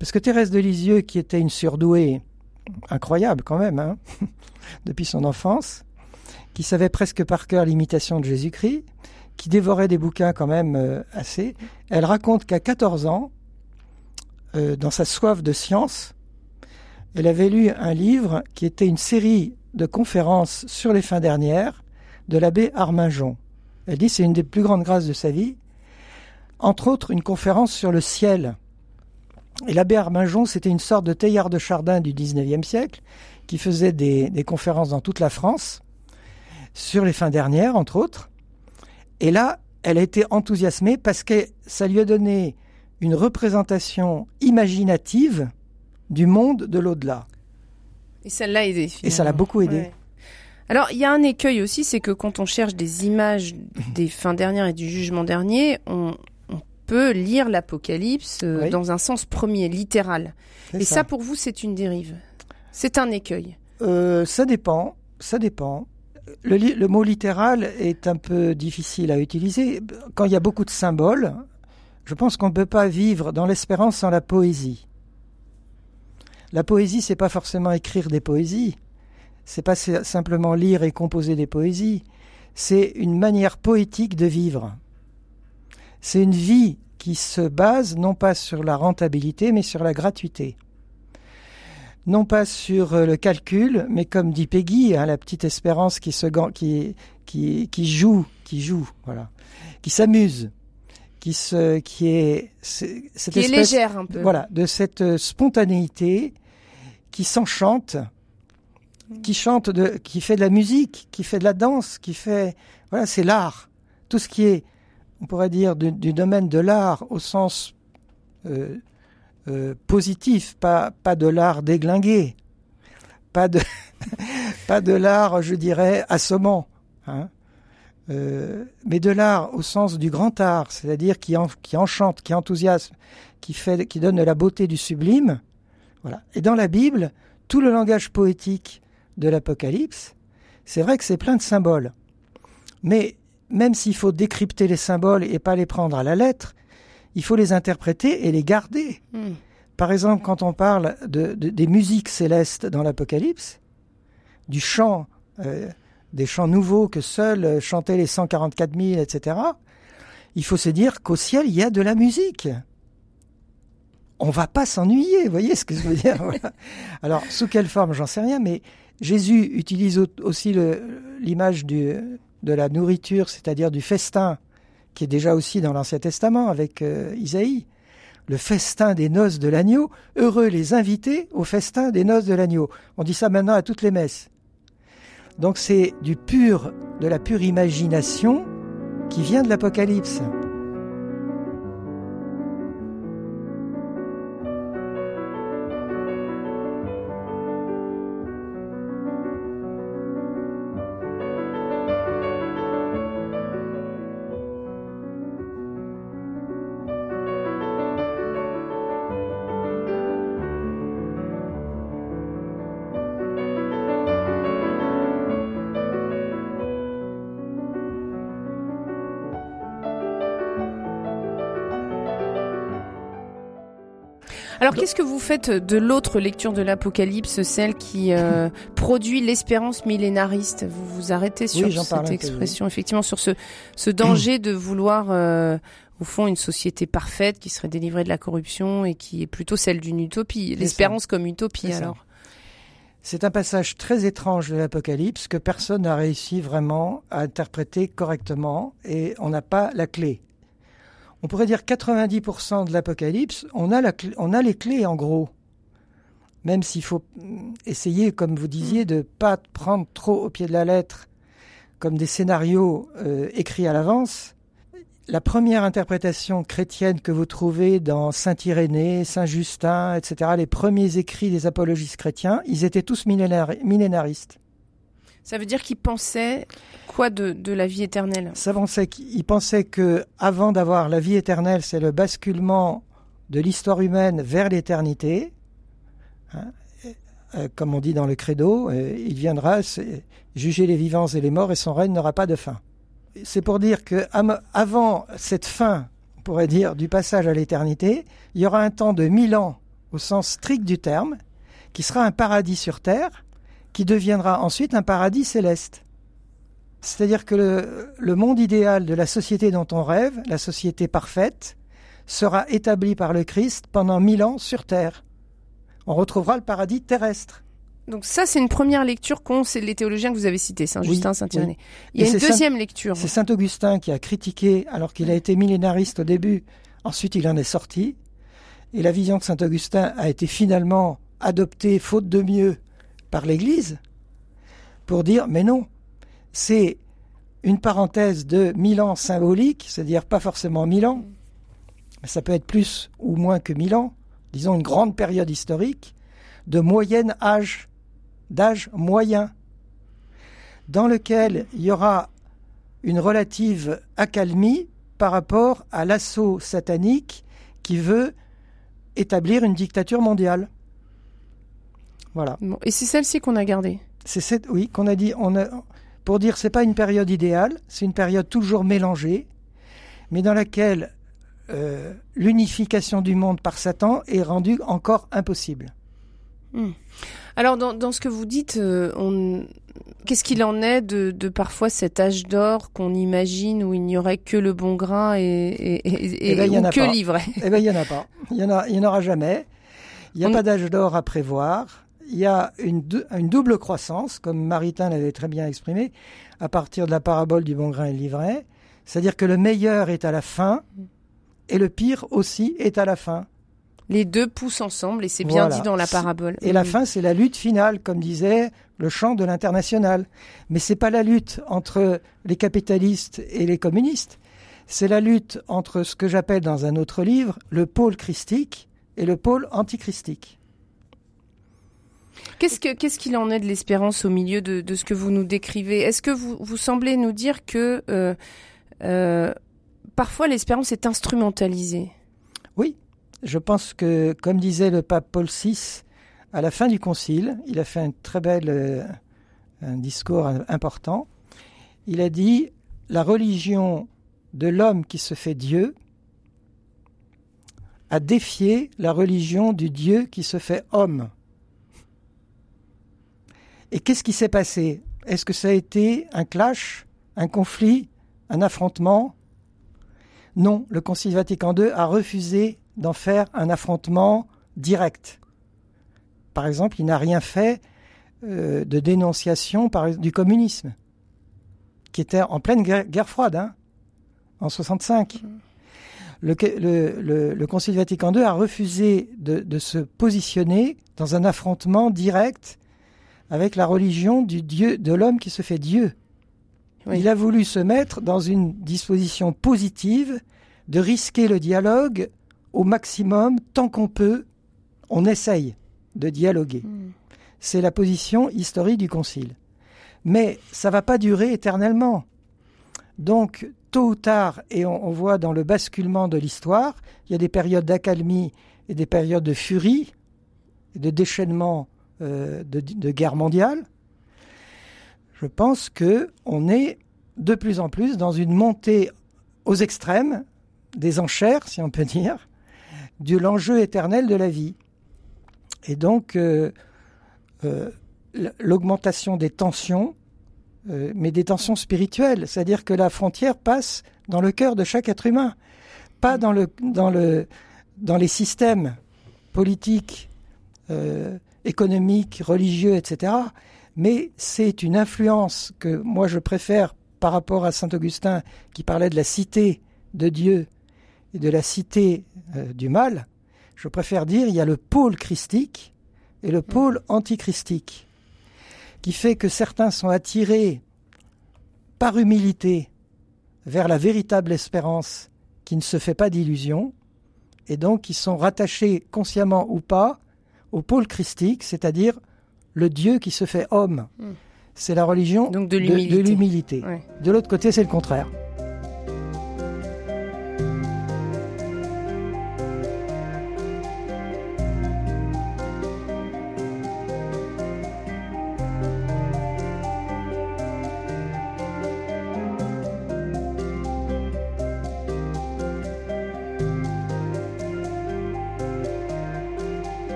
Parce que Thérèse de Lisieux, qui était une surdouée incroyable quand même, hein, depuis son enfance, qui savait presque par cœur l'imitation de Jésus-Christ, qui dévorait des bouquins quand même euh, assez, elle raconte qu'à 14 ans, euh, dans sa soif de science, elle avait lu un livre qui était une série de conférences sur les fins dernières de l'abbé Arminjon. Elle dit c'est une des plus grandes grâces de sa vie. Entre autres, une conférence sur le ciel. Et l'abbé Arminjon, c'était une sorte de Teilhard de Chardin du XIXe siècle, qui faisait des, des, conférences dans toute la France, sur les fins dernières, entre autres. Et là, elle a été enthousiasmée parce que ça lui a donné une représentation imaginative du monde de l'au-delà. Et ça l'a aidé. Et ça l'a beaucoup aidé. Ouais. Alors, il y a un écueil aussi, c'est que quand on cherche des images des fins dernières et du jugement dernier, on peut lire l'Apocalypse euh, oui. dans un sens premier, littéral. Et ça. ça. pour vous, c'est une dérive. C'est un écueil. Euh, ça dépend. Ça dépend. Le, le, mot littéral est un peu difficile à utiliser. Quand il y a beaucoup de symboles, je pense qu'on ne peut pas vivre dans l'espérance sans la poésie. La poésie, c'est pas forcément écrire des poésies. C'est pas simplement lire et composer des poésies. C'est une manière poétique de vivre. C'est une vie qui se base non pas sur la rentabilité, mais sur la gratuité. Non pas sur le calcul, mais comme dit Peggy, hein, la petite espérance qui, se, qui, qui, qui joue, qui joue, voilà, qui s'amuse qui, se, qui est cette qui espèce, est légère un peu. Voilà, de cette spontanéité qui s'enchante, qui chante, de, qui fait de la musique, qui fait de la danse, qui fait voilà, c'est l'art. Tout ce qui est, on pourrait dire, du, domaine de l'art au sens euh, euh, positif, pas pas de l'art déglingué, pas de pas de l'art, je dirais, assommant. Hein euh, mais de l'art au sens du grand art, c'est-à-dire qui, en, qui enchante, qui enthousiasme, qui, fait, qui donne la beauté du sublime. Voilà. Et dans la Bible, tout le langage poétique de l'Apocalypse, c'est vrai que c'est plein de symboles. Mais même s'il faut décrypter les symboles et pas les prendre à la lettre, il faut les interpréter et les garder. Mm. Par exemple, quand on parle de, de, des musiques célestes dans l'Apocalypse, du chant euh, des chants nouveaux que seuls euh, chantaient les 144 000, etc., il faut se dire qu'au ciel, il y a de la musique. On va pas s'ennuyer, vous voyez ce que je veux dire voilà. Alors, sous quelle forme, j'en sais rien, mais Jésus utilise aussi l'image de la nourriture, c'est-à-dire du festin, qui est déjà aussi dans l'Ancien Testament avec euh, Isaïe. Le festin des noces de l'agneau, heureux les invités au festin des noces de l'agneau. On dit ça maintenant à toutes les messes. Donc c'est du pur, de la pure imagination qui vient de l'Apocalypse. Alors qu'est-ce que vous faites de l'autre lecture de l'Apocalypse, celle qui euh, produit l'espérance millénariste? Vous vous arrêtez sur cette expression, effectivement, sur ce, ce danger de vouloir, euh, au fond, une société parfaite qui serait délivrée de la corruption et qui est plutôt celle d'une utopie. L'espérance comme utopie, alors. C'est un passage très étrange de l'Apocalypse que personne n'a réussi vraiment à interpréter correctement et on n'a pas la clé. On pourrait dire 90% de l'Apocalypse, on, a on a les clés en gros. Même s'il faut essayer, comme vous disiez, de ne pas prendre trop au pied de la lettre comme des scénarios euh, écrits à l'avance, la première interprétation chrétienne que vous trouvez dans Saint Irénée, Saint Justin, etc., les premiers écrits des apologistes chrétiens, ils étaient tous millénaristes. Ça veut dire qu'ils pensaient quoi de, la vie éternelle? Ça pensait qu'ils pensaient que avant d'avoir la vie éternelle, c'est le basculement de l'histoire humaine vers l'éternité. Hein, euh, comme on dit dans le credo, euh, il viendra juger les vivants et les morts et son règne n'aura pas de fin c'est pour dire que avant cette fin, on pourrait dire, du passage à l'éternité, il y aura un temps de mille ans au sens strict du terme, qui sera un paradis sur terre, qui deviendra ensuite un paradis céleste. C'est-à-dire que le, le, monde idéal de la société dont on rêve, la société parfaite, sera établi par le Christ pendant mille ans sur terre. On retrouvera le paradis terrestre. Donc ça, c'est une première lecture qu'ont les théologiens que vous avez cités, Saint-Justin, Saint-Irénée. Il y a une deuxième lecture. C'est Saint-Augustin qui a critiqué, alors qu'il a été millénariste au début, ensuite il en est sorti, et la vision de Saint-Augustin a été finalement adoptée, faute de mieux, par l'Église, pour dire, mais non, c'est une parenthèse de mille ans symbolique, c'est-à-dire pas forcément mille ans, mais ça peut être plus ou moins que mille ans, disons une grande période historique, de moyen âge d'âge moyen, dans lequel il y aura une relative accalmie par rapport à l'assaut satanique qui veut établir une dictature mondiale. Voilà. et c'est celle-ci qu'on a gardée. C'est cette, oui, qu'on a dit. On a, pour dire, c'est pas une période idéale, c'est une période toujours mélangée, mais dans laquelle euh, l'unification du monde par Satan est rendue encore impossible. Hmm. Alors, dans, ce que vous dites, euh, qu'est-ce qu'il en est de, parfois cet âge d'or qu'on imagine où il n'y aurait que le bon grain et, eh ben, que l'ivraie Eh bien, il n'y en a pas. Il n'y en, aura jamais. Il n'y a pas d'âge d'or à prévoir. Il y a une, double croissance, comme Maritain l'avait très bien exprimé, à partir de la parabole du bon grain et l'ivraie. C'est-à-dire que le meilleur est à la fin et le pire aussi est à la fin. Les deux poussent ensemble et c'est bien dit dans la parabole. Et la fin, c'est la lutte finale, comme disait le chant de l'international. Mais c'est pas la lutte entre les capitalistes et les communistes. C'est la lutte entre ce que j'appelle dans un autre livre le pôle christique et le pôle antichristique. Qu'est-ce qu'il ce en est de l'espérance au milieu de, ce que vous nous décrivez? Est-ce que vous, vous semblez nous dire que euh, euh, parfois l'espérance est instrumentalisée? Oui, je pense que, comme disait le pape Paul VI, à la fin du concile, il a fait un très bel euh, discours important. Il a dit La religion de l'homme qui se fait Dieu a défié la religion du Dieu qui se fait homme. Et qu'est-ce qui s'est passé? Est-ce que ça a été un clash, un conflit, un affrontement? Non, le Concile Vatican II a refusé d'en faire un affrontement direct. Par exemple, il n'a rien fait euh, de dénonciation du communisme, qui était en pleine guerre, froide, hein, en 65. Le, le, Concile Vatican II a refusé de, se positionner dans un affrontement direct avec la religion du Dieu, de l'homme qui se fait Dieu. Il a voulu se mettre dans une disposition positive de risquer le dialogue au maximum, tant qu'on peut, on essaye de dialoguer. Hmm. C'est la position historique du Concile. Mais ça va pas durer éternellement. Donc, tôt ou tard, et on, voit dans le basculement de l'histoire, il y a des périodes d'accalmie et des périodes de furie, de déchaînement de, de, guerre mondiale. Je pense que on est de plus en plus dans une montée aux extrêmes des enchères, si on peut dire, de l'enjeu éternel de la vie. Et donc, euh, euh, l'augmentation des tensions, euh, mais des tensions spirituelles, c'est-à-dire que la frontière passe dans le cœur de chaque être humain, pas dans les systèmes politiques, économiques, religieux, etc. Mais c'est une influence que moi je préfère par rapport à Saint Augustin qui parlait de la cité de Dieu et de la cité du mal, je préfère dire il y a le pôle christique et le pôle antichristique, qui fait que certains sont attirés par humilité vers la véritable espérance qui ne se fait pas d'illusions, et donc ils sont rattachés consciemment ou pas au pôle christique, c'est-à-dire le Dieu qui se fait homme. Hmm. C'est la religion de l'humilité. De l'autre côté, c'est le contraire.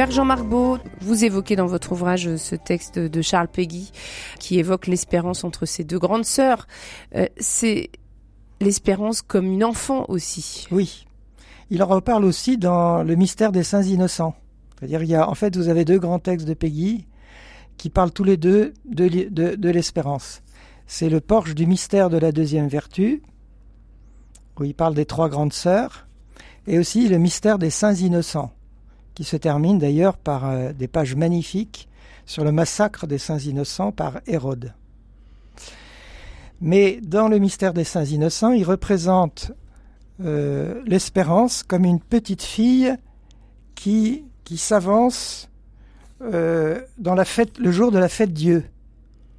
Père Jean-Marc Beau, vous évoquez dans votre ouvrage ce texte de Charles Péguy qui évoque l'espérance entre ces deux grandes sœurs. Euh, c'est l'espérance comme une enfant aussi. Oui. Il en reparle aussi dans Le mystère des saints innocents. C'est-à-dire, il en fait, vous avez deux grands textes de Péguy qui parlent tous les deux de, de l'espérance. C'est le Porche du mystère de la deuxième vertu, où il parle des trois grandes sœurs, et aussi le mystère des saints innocents qui se termine d'ailleurs par euh, des pages magnifiques sur le massacre des saints innocents par Hérode. Mais dans le mystère des saints innocents, il représente euh, l'espérance comme une petite fille qui, qui s'avance euh, dans le jour de la fête Dieu.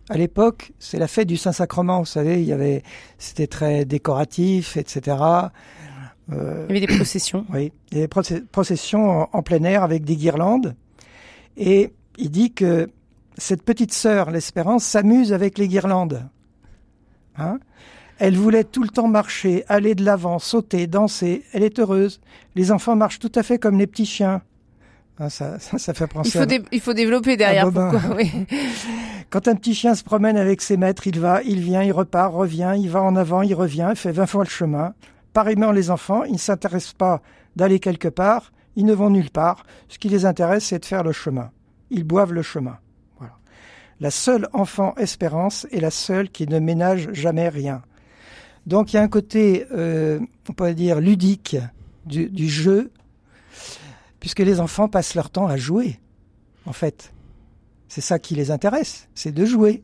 À l'époque, c'est la fête du Saint-Sacrement, vous savez, il y avait, c'était très décoratif, etc. Euh, il y avait des processions. Oui, il y avait des processions en, plein air avec des guirlandes. Et il dit que cette petite sœur, l'Espérance, s'amuse avec les guirlandes. Hein? Elle voulait tout le temps marcher, aller de l'avant, sauter, danser. Elle est heureuse. Les enfants marchent tout à fait comme les petits chiens. Hein, ça, ça, fait penser. Il faut, il faut développer derrière. Pourquoi oui. Quand un petit chien se promène avec ses maîtres, il va, il vient, il repart, revient, il va en avant, il revient, il fait 20 fois le chemin. Pareillement, les enfants, ils ne s'intéressent pas d'aller quelque part, ils ne vont nulle part. Ce qui les intéresse, c'est de faire le chemin. Ils boivent le chemin. Voilà. La seule enfant espérance est la seule qui ne ménage jamais rien. Donc il y a un côté, euh, on pourrait dire, ludique du, du jeu, puisque les enfants passent leur temps à jouer, en fait. C'est ça qui les intéresse, c'est de jouer.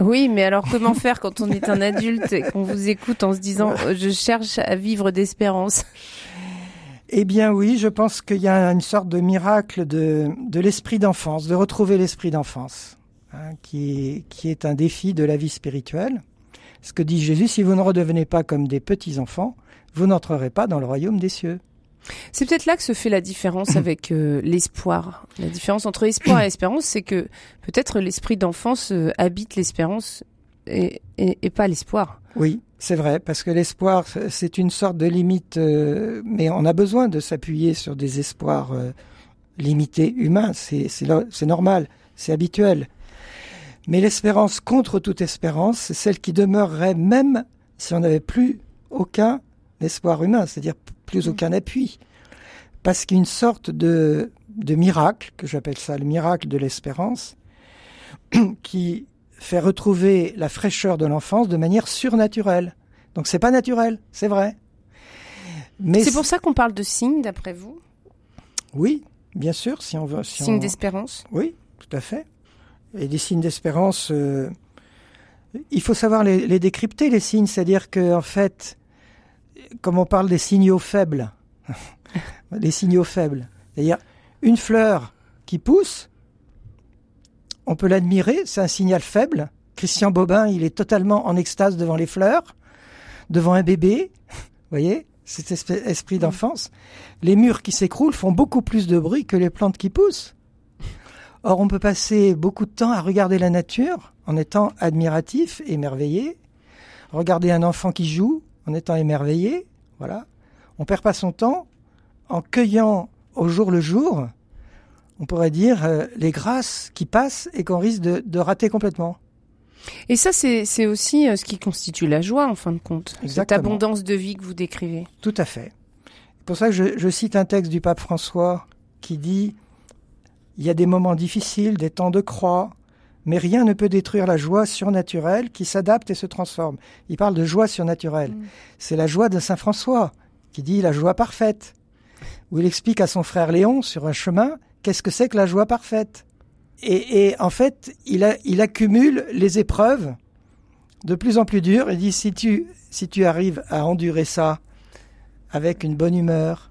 Oui, mais alors comment faire quand on est un adulte et qu'on vous écoute en se disant je cherche à vivre d'espérance? Eh bien oui, je pense qu'il y a une sorte de miracle de, de l'esprit d'enfance, de retrouver l'esprit d'enfance, hein, qui, qui est un défi de la vie spirituelle. Ce que dit Jésus, si vous ne redevenez pas comme des petits-enfants, vous n'entrerez pas dans le royaume des cieux. C'est peut-être là que se fait la différence avec euh, l'espoir. La différence entre espoir et espérance, c'est que peut-être l'esprit d'enfance euh, habite l'espérance et, pas l'espoir. Oui, c'est vrai, parce que l'espoir, c'est une sorte de limite, euh, mais on a besoin de s'appuyer sur des espoirs limités humains, c'est normal, c'est habituel. Mais l'espérance contre toute espérance, c'est celle qui demeurerait même si on n'avait plus aucun espoir humain, c'est-à-dire plus mm. aucun appui. Parce qu'il y a une sorte de, de miracle, que j'appelle ça le miracle de l'espérance, qui fait retrouver la fraîcheur de l'enfance de manière surnaturelle. Donc c'est pas naturel, c'est vrai. Mais c'est pour ça qu'on parle de signes, d'après vous? Oui, bien sûr, si on veut. Si signes d'espérance? Oui, tout à fait. Et des signes d'espérance, euh, il faut savoir les, les décrypter, les signes. C'est-à-dire qu'en en fait, comme on parle des signaux faibles, les signaux faibles, c'est-à-dire une fleur qui pousse, on peut l'admirer, c'est un signal faible. Christian Bobin, il est totalement en extase devant les fleurs, devant un bébé, vous voyez, cet esprit d'enfance. Les murs qui s'écroulent font beaucoup plus de bruit que les plantes qui poussent. Or, on peut passer beaucoup de temps à regarder la nature en étant admiratif, émerveillé, regarder un enfant qui joue, en étant émerveillé, Voilà. On perd pas son temps en cueillant au jour le jour, on pourrait dire, euh, les grâces qui passent et qu'on risque de, rater complètement. Et ça, c'est aussi euh, ce qui constitue la joie, en fin de compte. Cette abondance de vie que vous décrivez. Tout à fait. C'est pour ça que je, je cite un texte du pape François qui dit Il y a des moments difficiles, des temps de croix, mais rien ne peut détruire la joie surnaturelle qui s'adapte et se transforme. Il parle de joie surnaturelle. Mm. C'est la joie de Saint François qui dit la joie parfaite, où il explique à son frère Léon sur un chemin qu'est-ce que c'est que la joie parfaite? Et, en fait, il, il accumule les épreuves de plus en plus dures et dit si tu, si tu arrives à endurer ça avec une bonne humeur,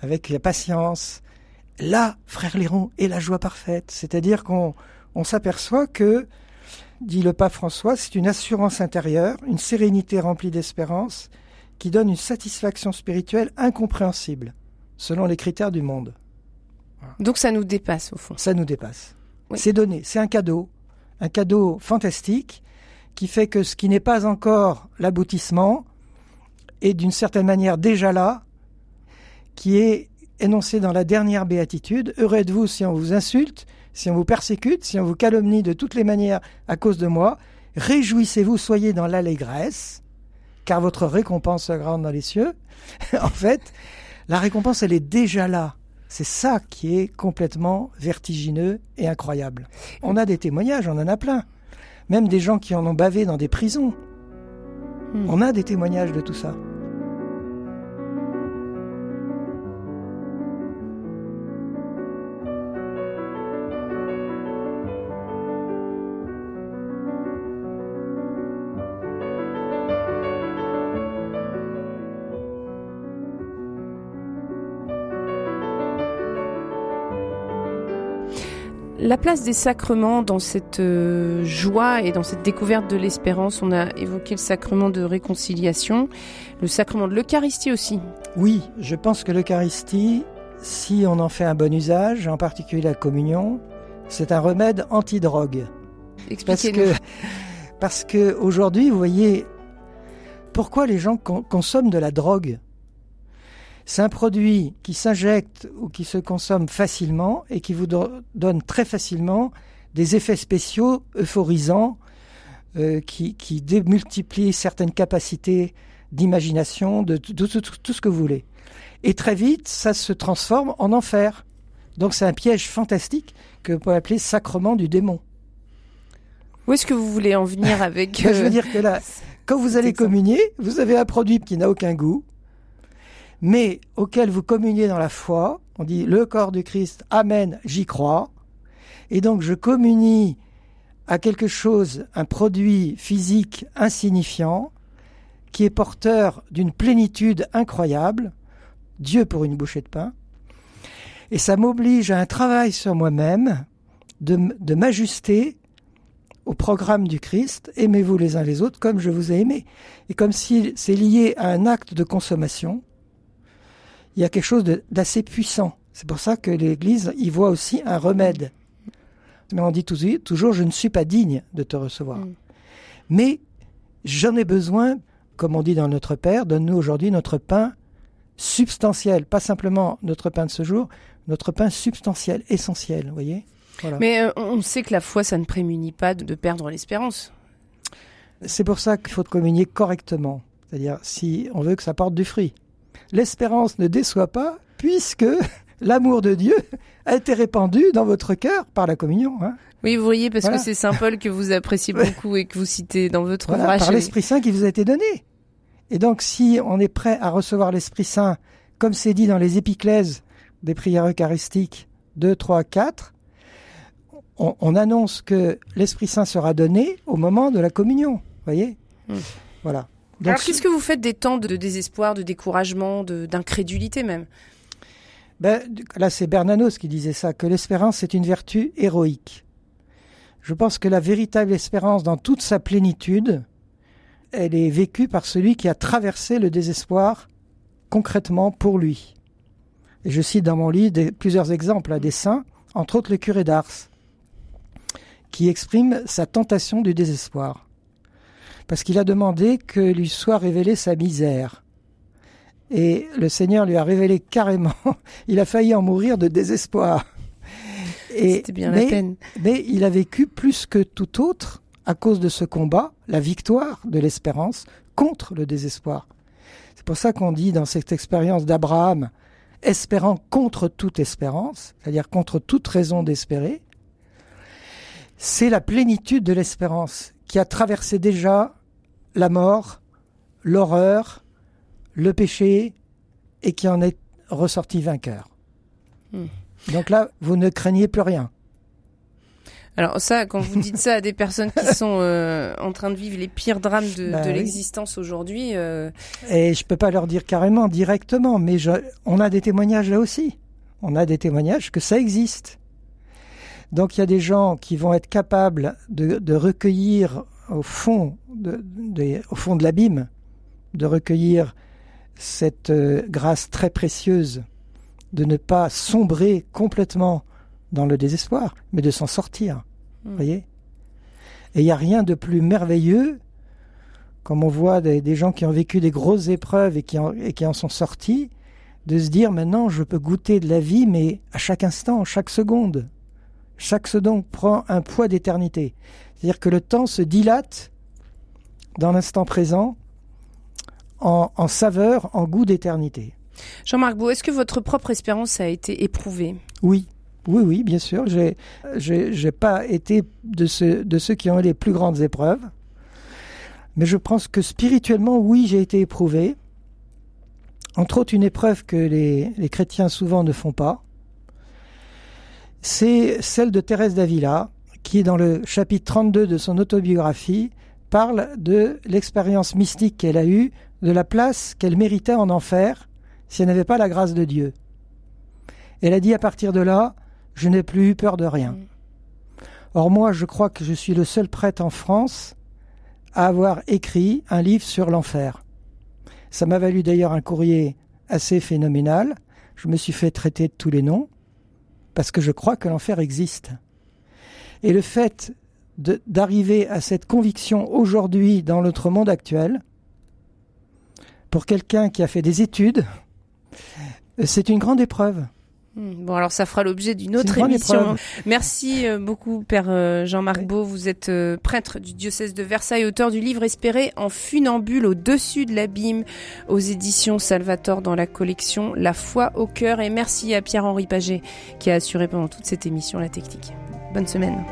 avec la patience, là, frère Léon, est la joie parfaite. C'est-à-dire qu'on on s'aperçoit que, dit le pape François, c'est une assurance intérieure, une sérénité remplie d'espérance, qui donne une satisfaction spirituelle incompréhensible, selon les critères du monde. Donc ça nous dépasse, au fond. Ça nous dépasse. C'est donné, c'est un cadeau, un cadeau fantastique, qui fait que ce qui n'est pas encore l'aboutissement est d'une certaine manière déjà là, qui est énoncé dans la dernière béatitude. Heureux êtes-vous si on vous insulte, si on vous persécute, si on vous calomnie de toutes les manières à cause de moi, réjouissez-vous, soyez dans l'allégresse, car votre récompense sera grande dans les cieux. en fait, la récompense, elle est déjà là. C'est ça qui est complètement vertigineux et incroyable. On a des témoignages, on en a plein. Même des gens qui en ont bavé dans des prisons. Hmm. On a des témoignages de tout ça. La place des sacrements dans cette euh, joie et dans cette découverte de l'espérance, on a évoqué le sacrement de réconciliation, le sacrement de l'Eucharistie aussi. Oui, je pense que l'Eucharistie, si on en fait un bon usage, en particulier la communion, c'est un remède anti-drogue. Parce que, parce que aujourd'hui, vous voyez, pourquoi les gens consomment de la drogue? C'est un produit qui s'injecte ou qui se consomme facilement et qui vous donne très facilement des effets spéciaux euphorisants euh, qui, démultiplient certaines capacités d'imagination, de, tout ce que vous voulez. Et très vite, ça se transforme en enfer. Donc c'est un piège fantastique que vous pouvez appeler sacrement du démon. Où est-ce que vous voulez en venir avec Je veux dire que là, quand vous allez communier, vous avez un produit qui n'a aucun goût, mais auquel vous communiez dans la foi. On dit le corps du Christ, Amen, j'y crois. Et donc je communie à quelque chose, un produit physique insignifiant, qui est porteur d'une plénitude incroyable, Dieu pour une bouchée de pain, et ça m'oblige à un travail sur moi-même, de, de m'ajuster au programme du Christ, aimez-vous les uns les autres comme je vous ai aimé. Et comme si c'est lié à un acte de consommation, il y a quelque chose d'assez puissant. C'est pour ça que l'Église y voit aussi un remède. Mais on dit toujours, je ne suis pas digne de te recevoir. Mm. Mais j'en ai besoin, comme on dit dans notre Père, donne-nous aujourd'hui notre pain substantiel, pas simplement notre pain de ce jour, notre pain substantiel, essentiel, vous voyez? Mais euh, on sait que la foi, ça ne prémunit pas de, de perdre l'espérance. C'est pour ça qu'il faut communier correctement. C'est-à-dire, si on veut que ça porte du fruit l'espérance ne déçoit pas, puisque l'amour de Dieu a été répandu dans votre cœur par la communion. Hein. Oui, vous voyez, parce que c'est Saint Paul que vous appréciez beaucoup et que vous citez dans votre ouvrage. Par l'Esprit Saint qui vous a été donné. Et donc, si on est prêt à recevoir l'Esprit Saint, comme c'est dit dans les épiclèses des prières eucharistiques 2, 3, 4, on, annonce que l'Esprit Saint sera donné au moment de la communion. Vous voyez? Hmm. Voilà. Alors, qu'est-ce que vous faites des temps de désespoir, de découragement, d'incrédulité même? Ben, Là, c'est Bernanos qui disait ça, que l'espérance est une vertu héroïque. Je pense que la véritable espérance, dans toute sa plénitude, elle est vécue par celui qui a traversé le désespoir concrètement pour lui. Et je cite dans mon livre plusieurs exemples à des saints, entre autres le curé d'Ars, qui exprime sa tentation du désespoir parce qu'il a demandé que lui soit révélée sa misère. Et le Seigneur lui a révélé carrément, il a failli en mourir de désespoir. C'était bien mais, la peine. Mais il a vécu plus que tout autre, à cause de ce combat, la victoire de l'espérance contre le désespoir. C'est pour ça qu'on dit dans cette expérience d'Abraham, espérant contre toute espérance, c'est-à-dire contre toute raison d'espérer, c'est la plénitude de l'espérance qui a traversé déjà la mort, l'horreur, le péché, et qui en est ressorti vainqueur. Hmm. Donc là, vous ne craignez plus rien. Alors ça, quand vous dites ça à des personnes qui sont euh, en train de vivre les pires drames de, bah l'existence aujourd'hui, euh... et je peux pas leur dire carrément directement, mais je, on a des témoignages là aussi. On a des témoignages que ça existe. Donc il y a des gens qui vont être capables de, de recueillir au fond de, de au fond de l'abîme, de recueillir cette euh, grâce très précieuse de ne pas sombrer complètement dans le désespoir, mais de s'en sortir. Hmm. voyez Et il n'y a rien de plus merveilleux, comme on voit des, gens qui ont vécu des grosses épreuves et qui, en, et qui en sont sortis, de se dire maintenant je peux goûter de la vie, mais à chaque instant, chaque seconde. Chaque seconde prend un poids d'éternité. C'est-à-dire que le temps se dilate dans l'instant présent en, en saveur, en goût d'éternité. Jean-Marc Beau, est-ce que votre propre espérance a été éprouvée? Oui, oui, oui, bien sûr. J'ai, j'ai, pas été de, ceux, de ceux qui ont eu les plus grandes épreuves. Mais je pense que spirituellement, oui, j'ai été éprouvé. Entre autres, une épreuve que les, les chrétiens souvent ne font pas. C'est celle de Thérèse d'Avila, qui, dans le chapitre 32 de son autobiographie, parle de l'expérience mystique qu'elle a eue, de la place qu'elle méritait en enfer si elle n'avait pas la grâce de Dieu. Elle a dit à partir de là, je n'ai plus eu peur de rien. Or moi, je crois que je suis le seul prêtre en France à avoir écrit un livre sur l'enfer. Ça m'a valu d'ailleurs un courrier assez phénoménal. Je me suis fait traiter de tous les noms parce que je crois que l'enfer existe. Et le fait d'arriver à cette conviction aujourd'hui dans notre monde actuel, pour quelqu'un qui a fait des études, c'est une grande épreuve. Hmm, bon, alors ça fera l'objet d'une autre émission. Merci euh, beaucoup, Père euh, Jean-Marc Beau. Vous êtes euh, prêtre du diocèse de Versailles, auteur du livre Espérer en funambule au-dessus de l'abîme aux éditions Salvator dans la collection La foi au cœur. Et merci à Pierre-Henri Paget qui a assuré pendant toute cette émission la technique. Bonne semaine.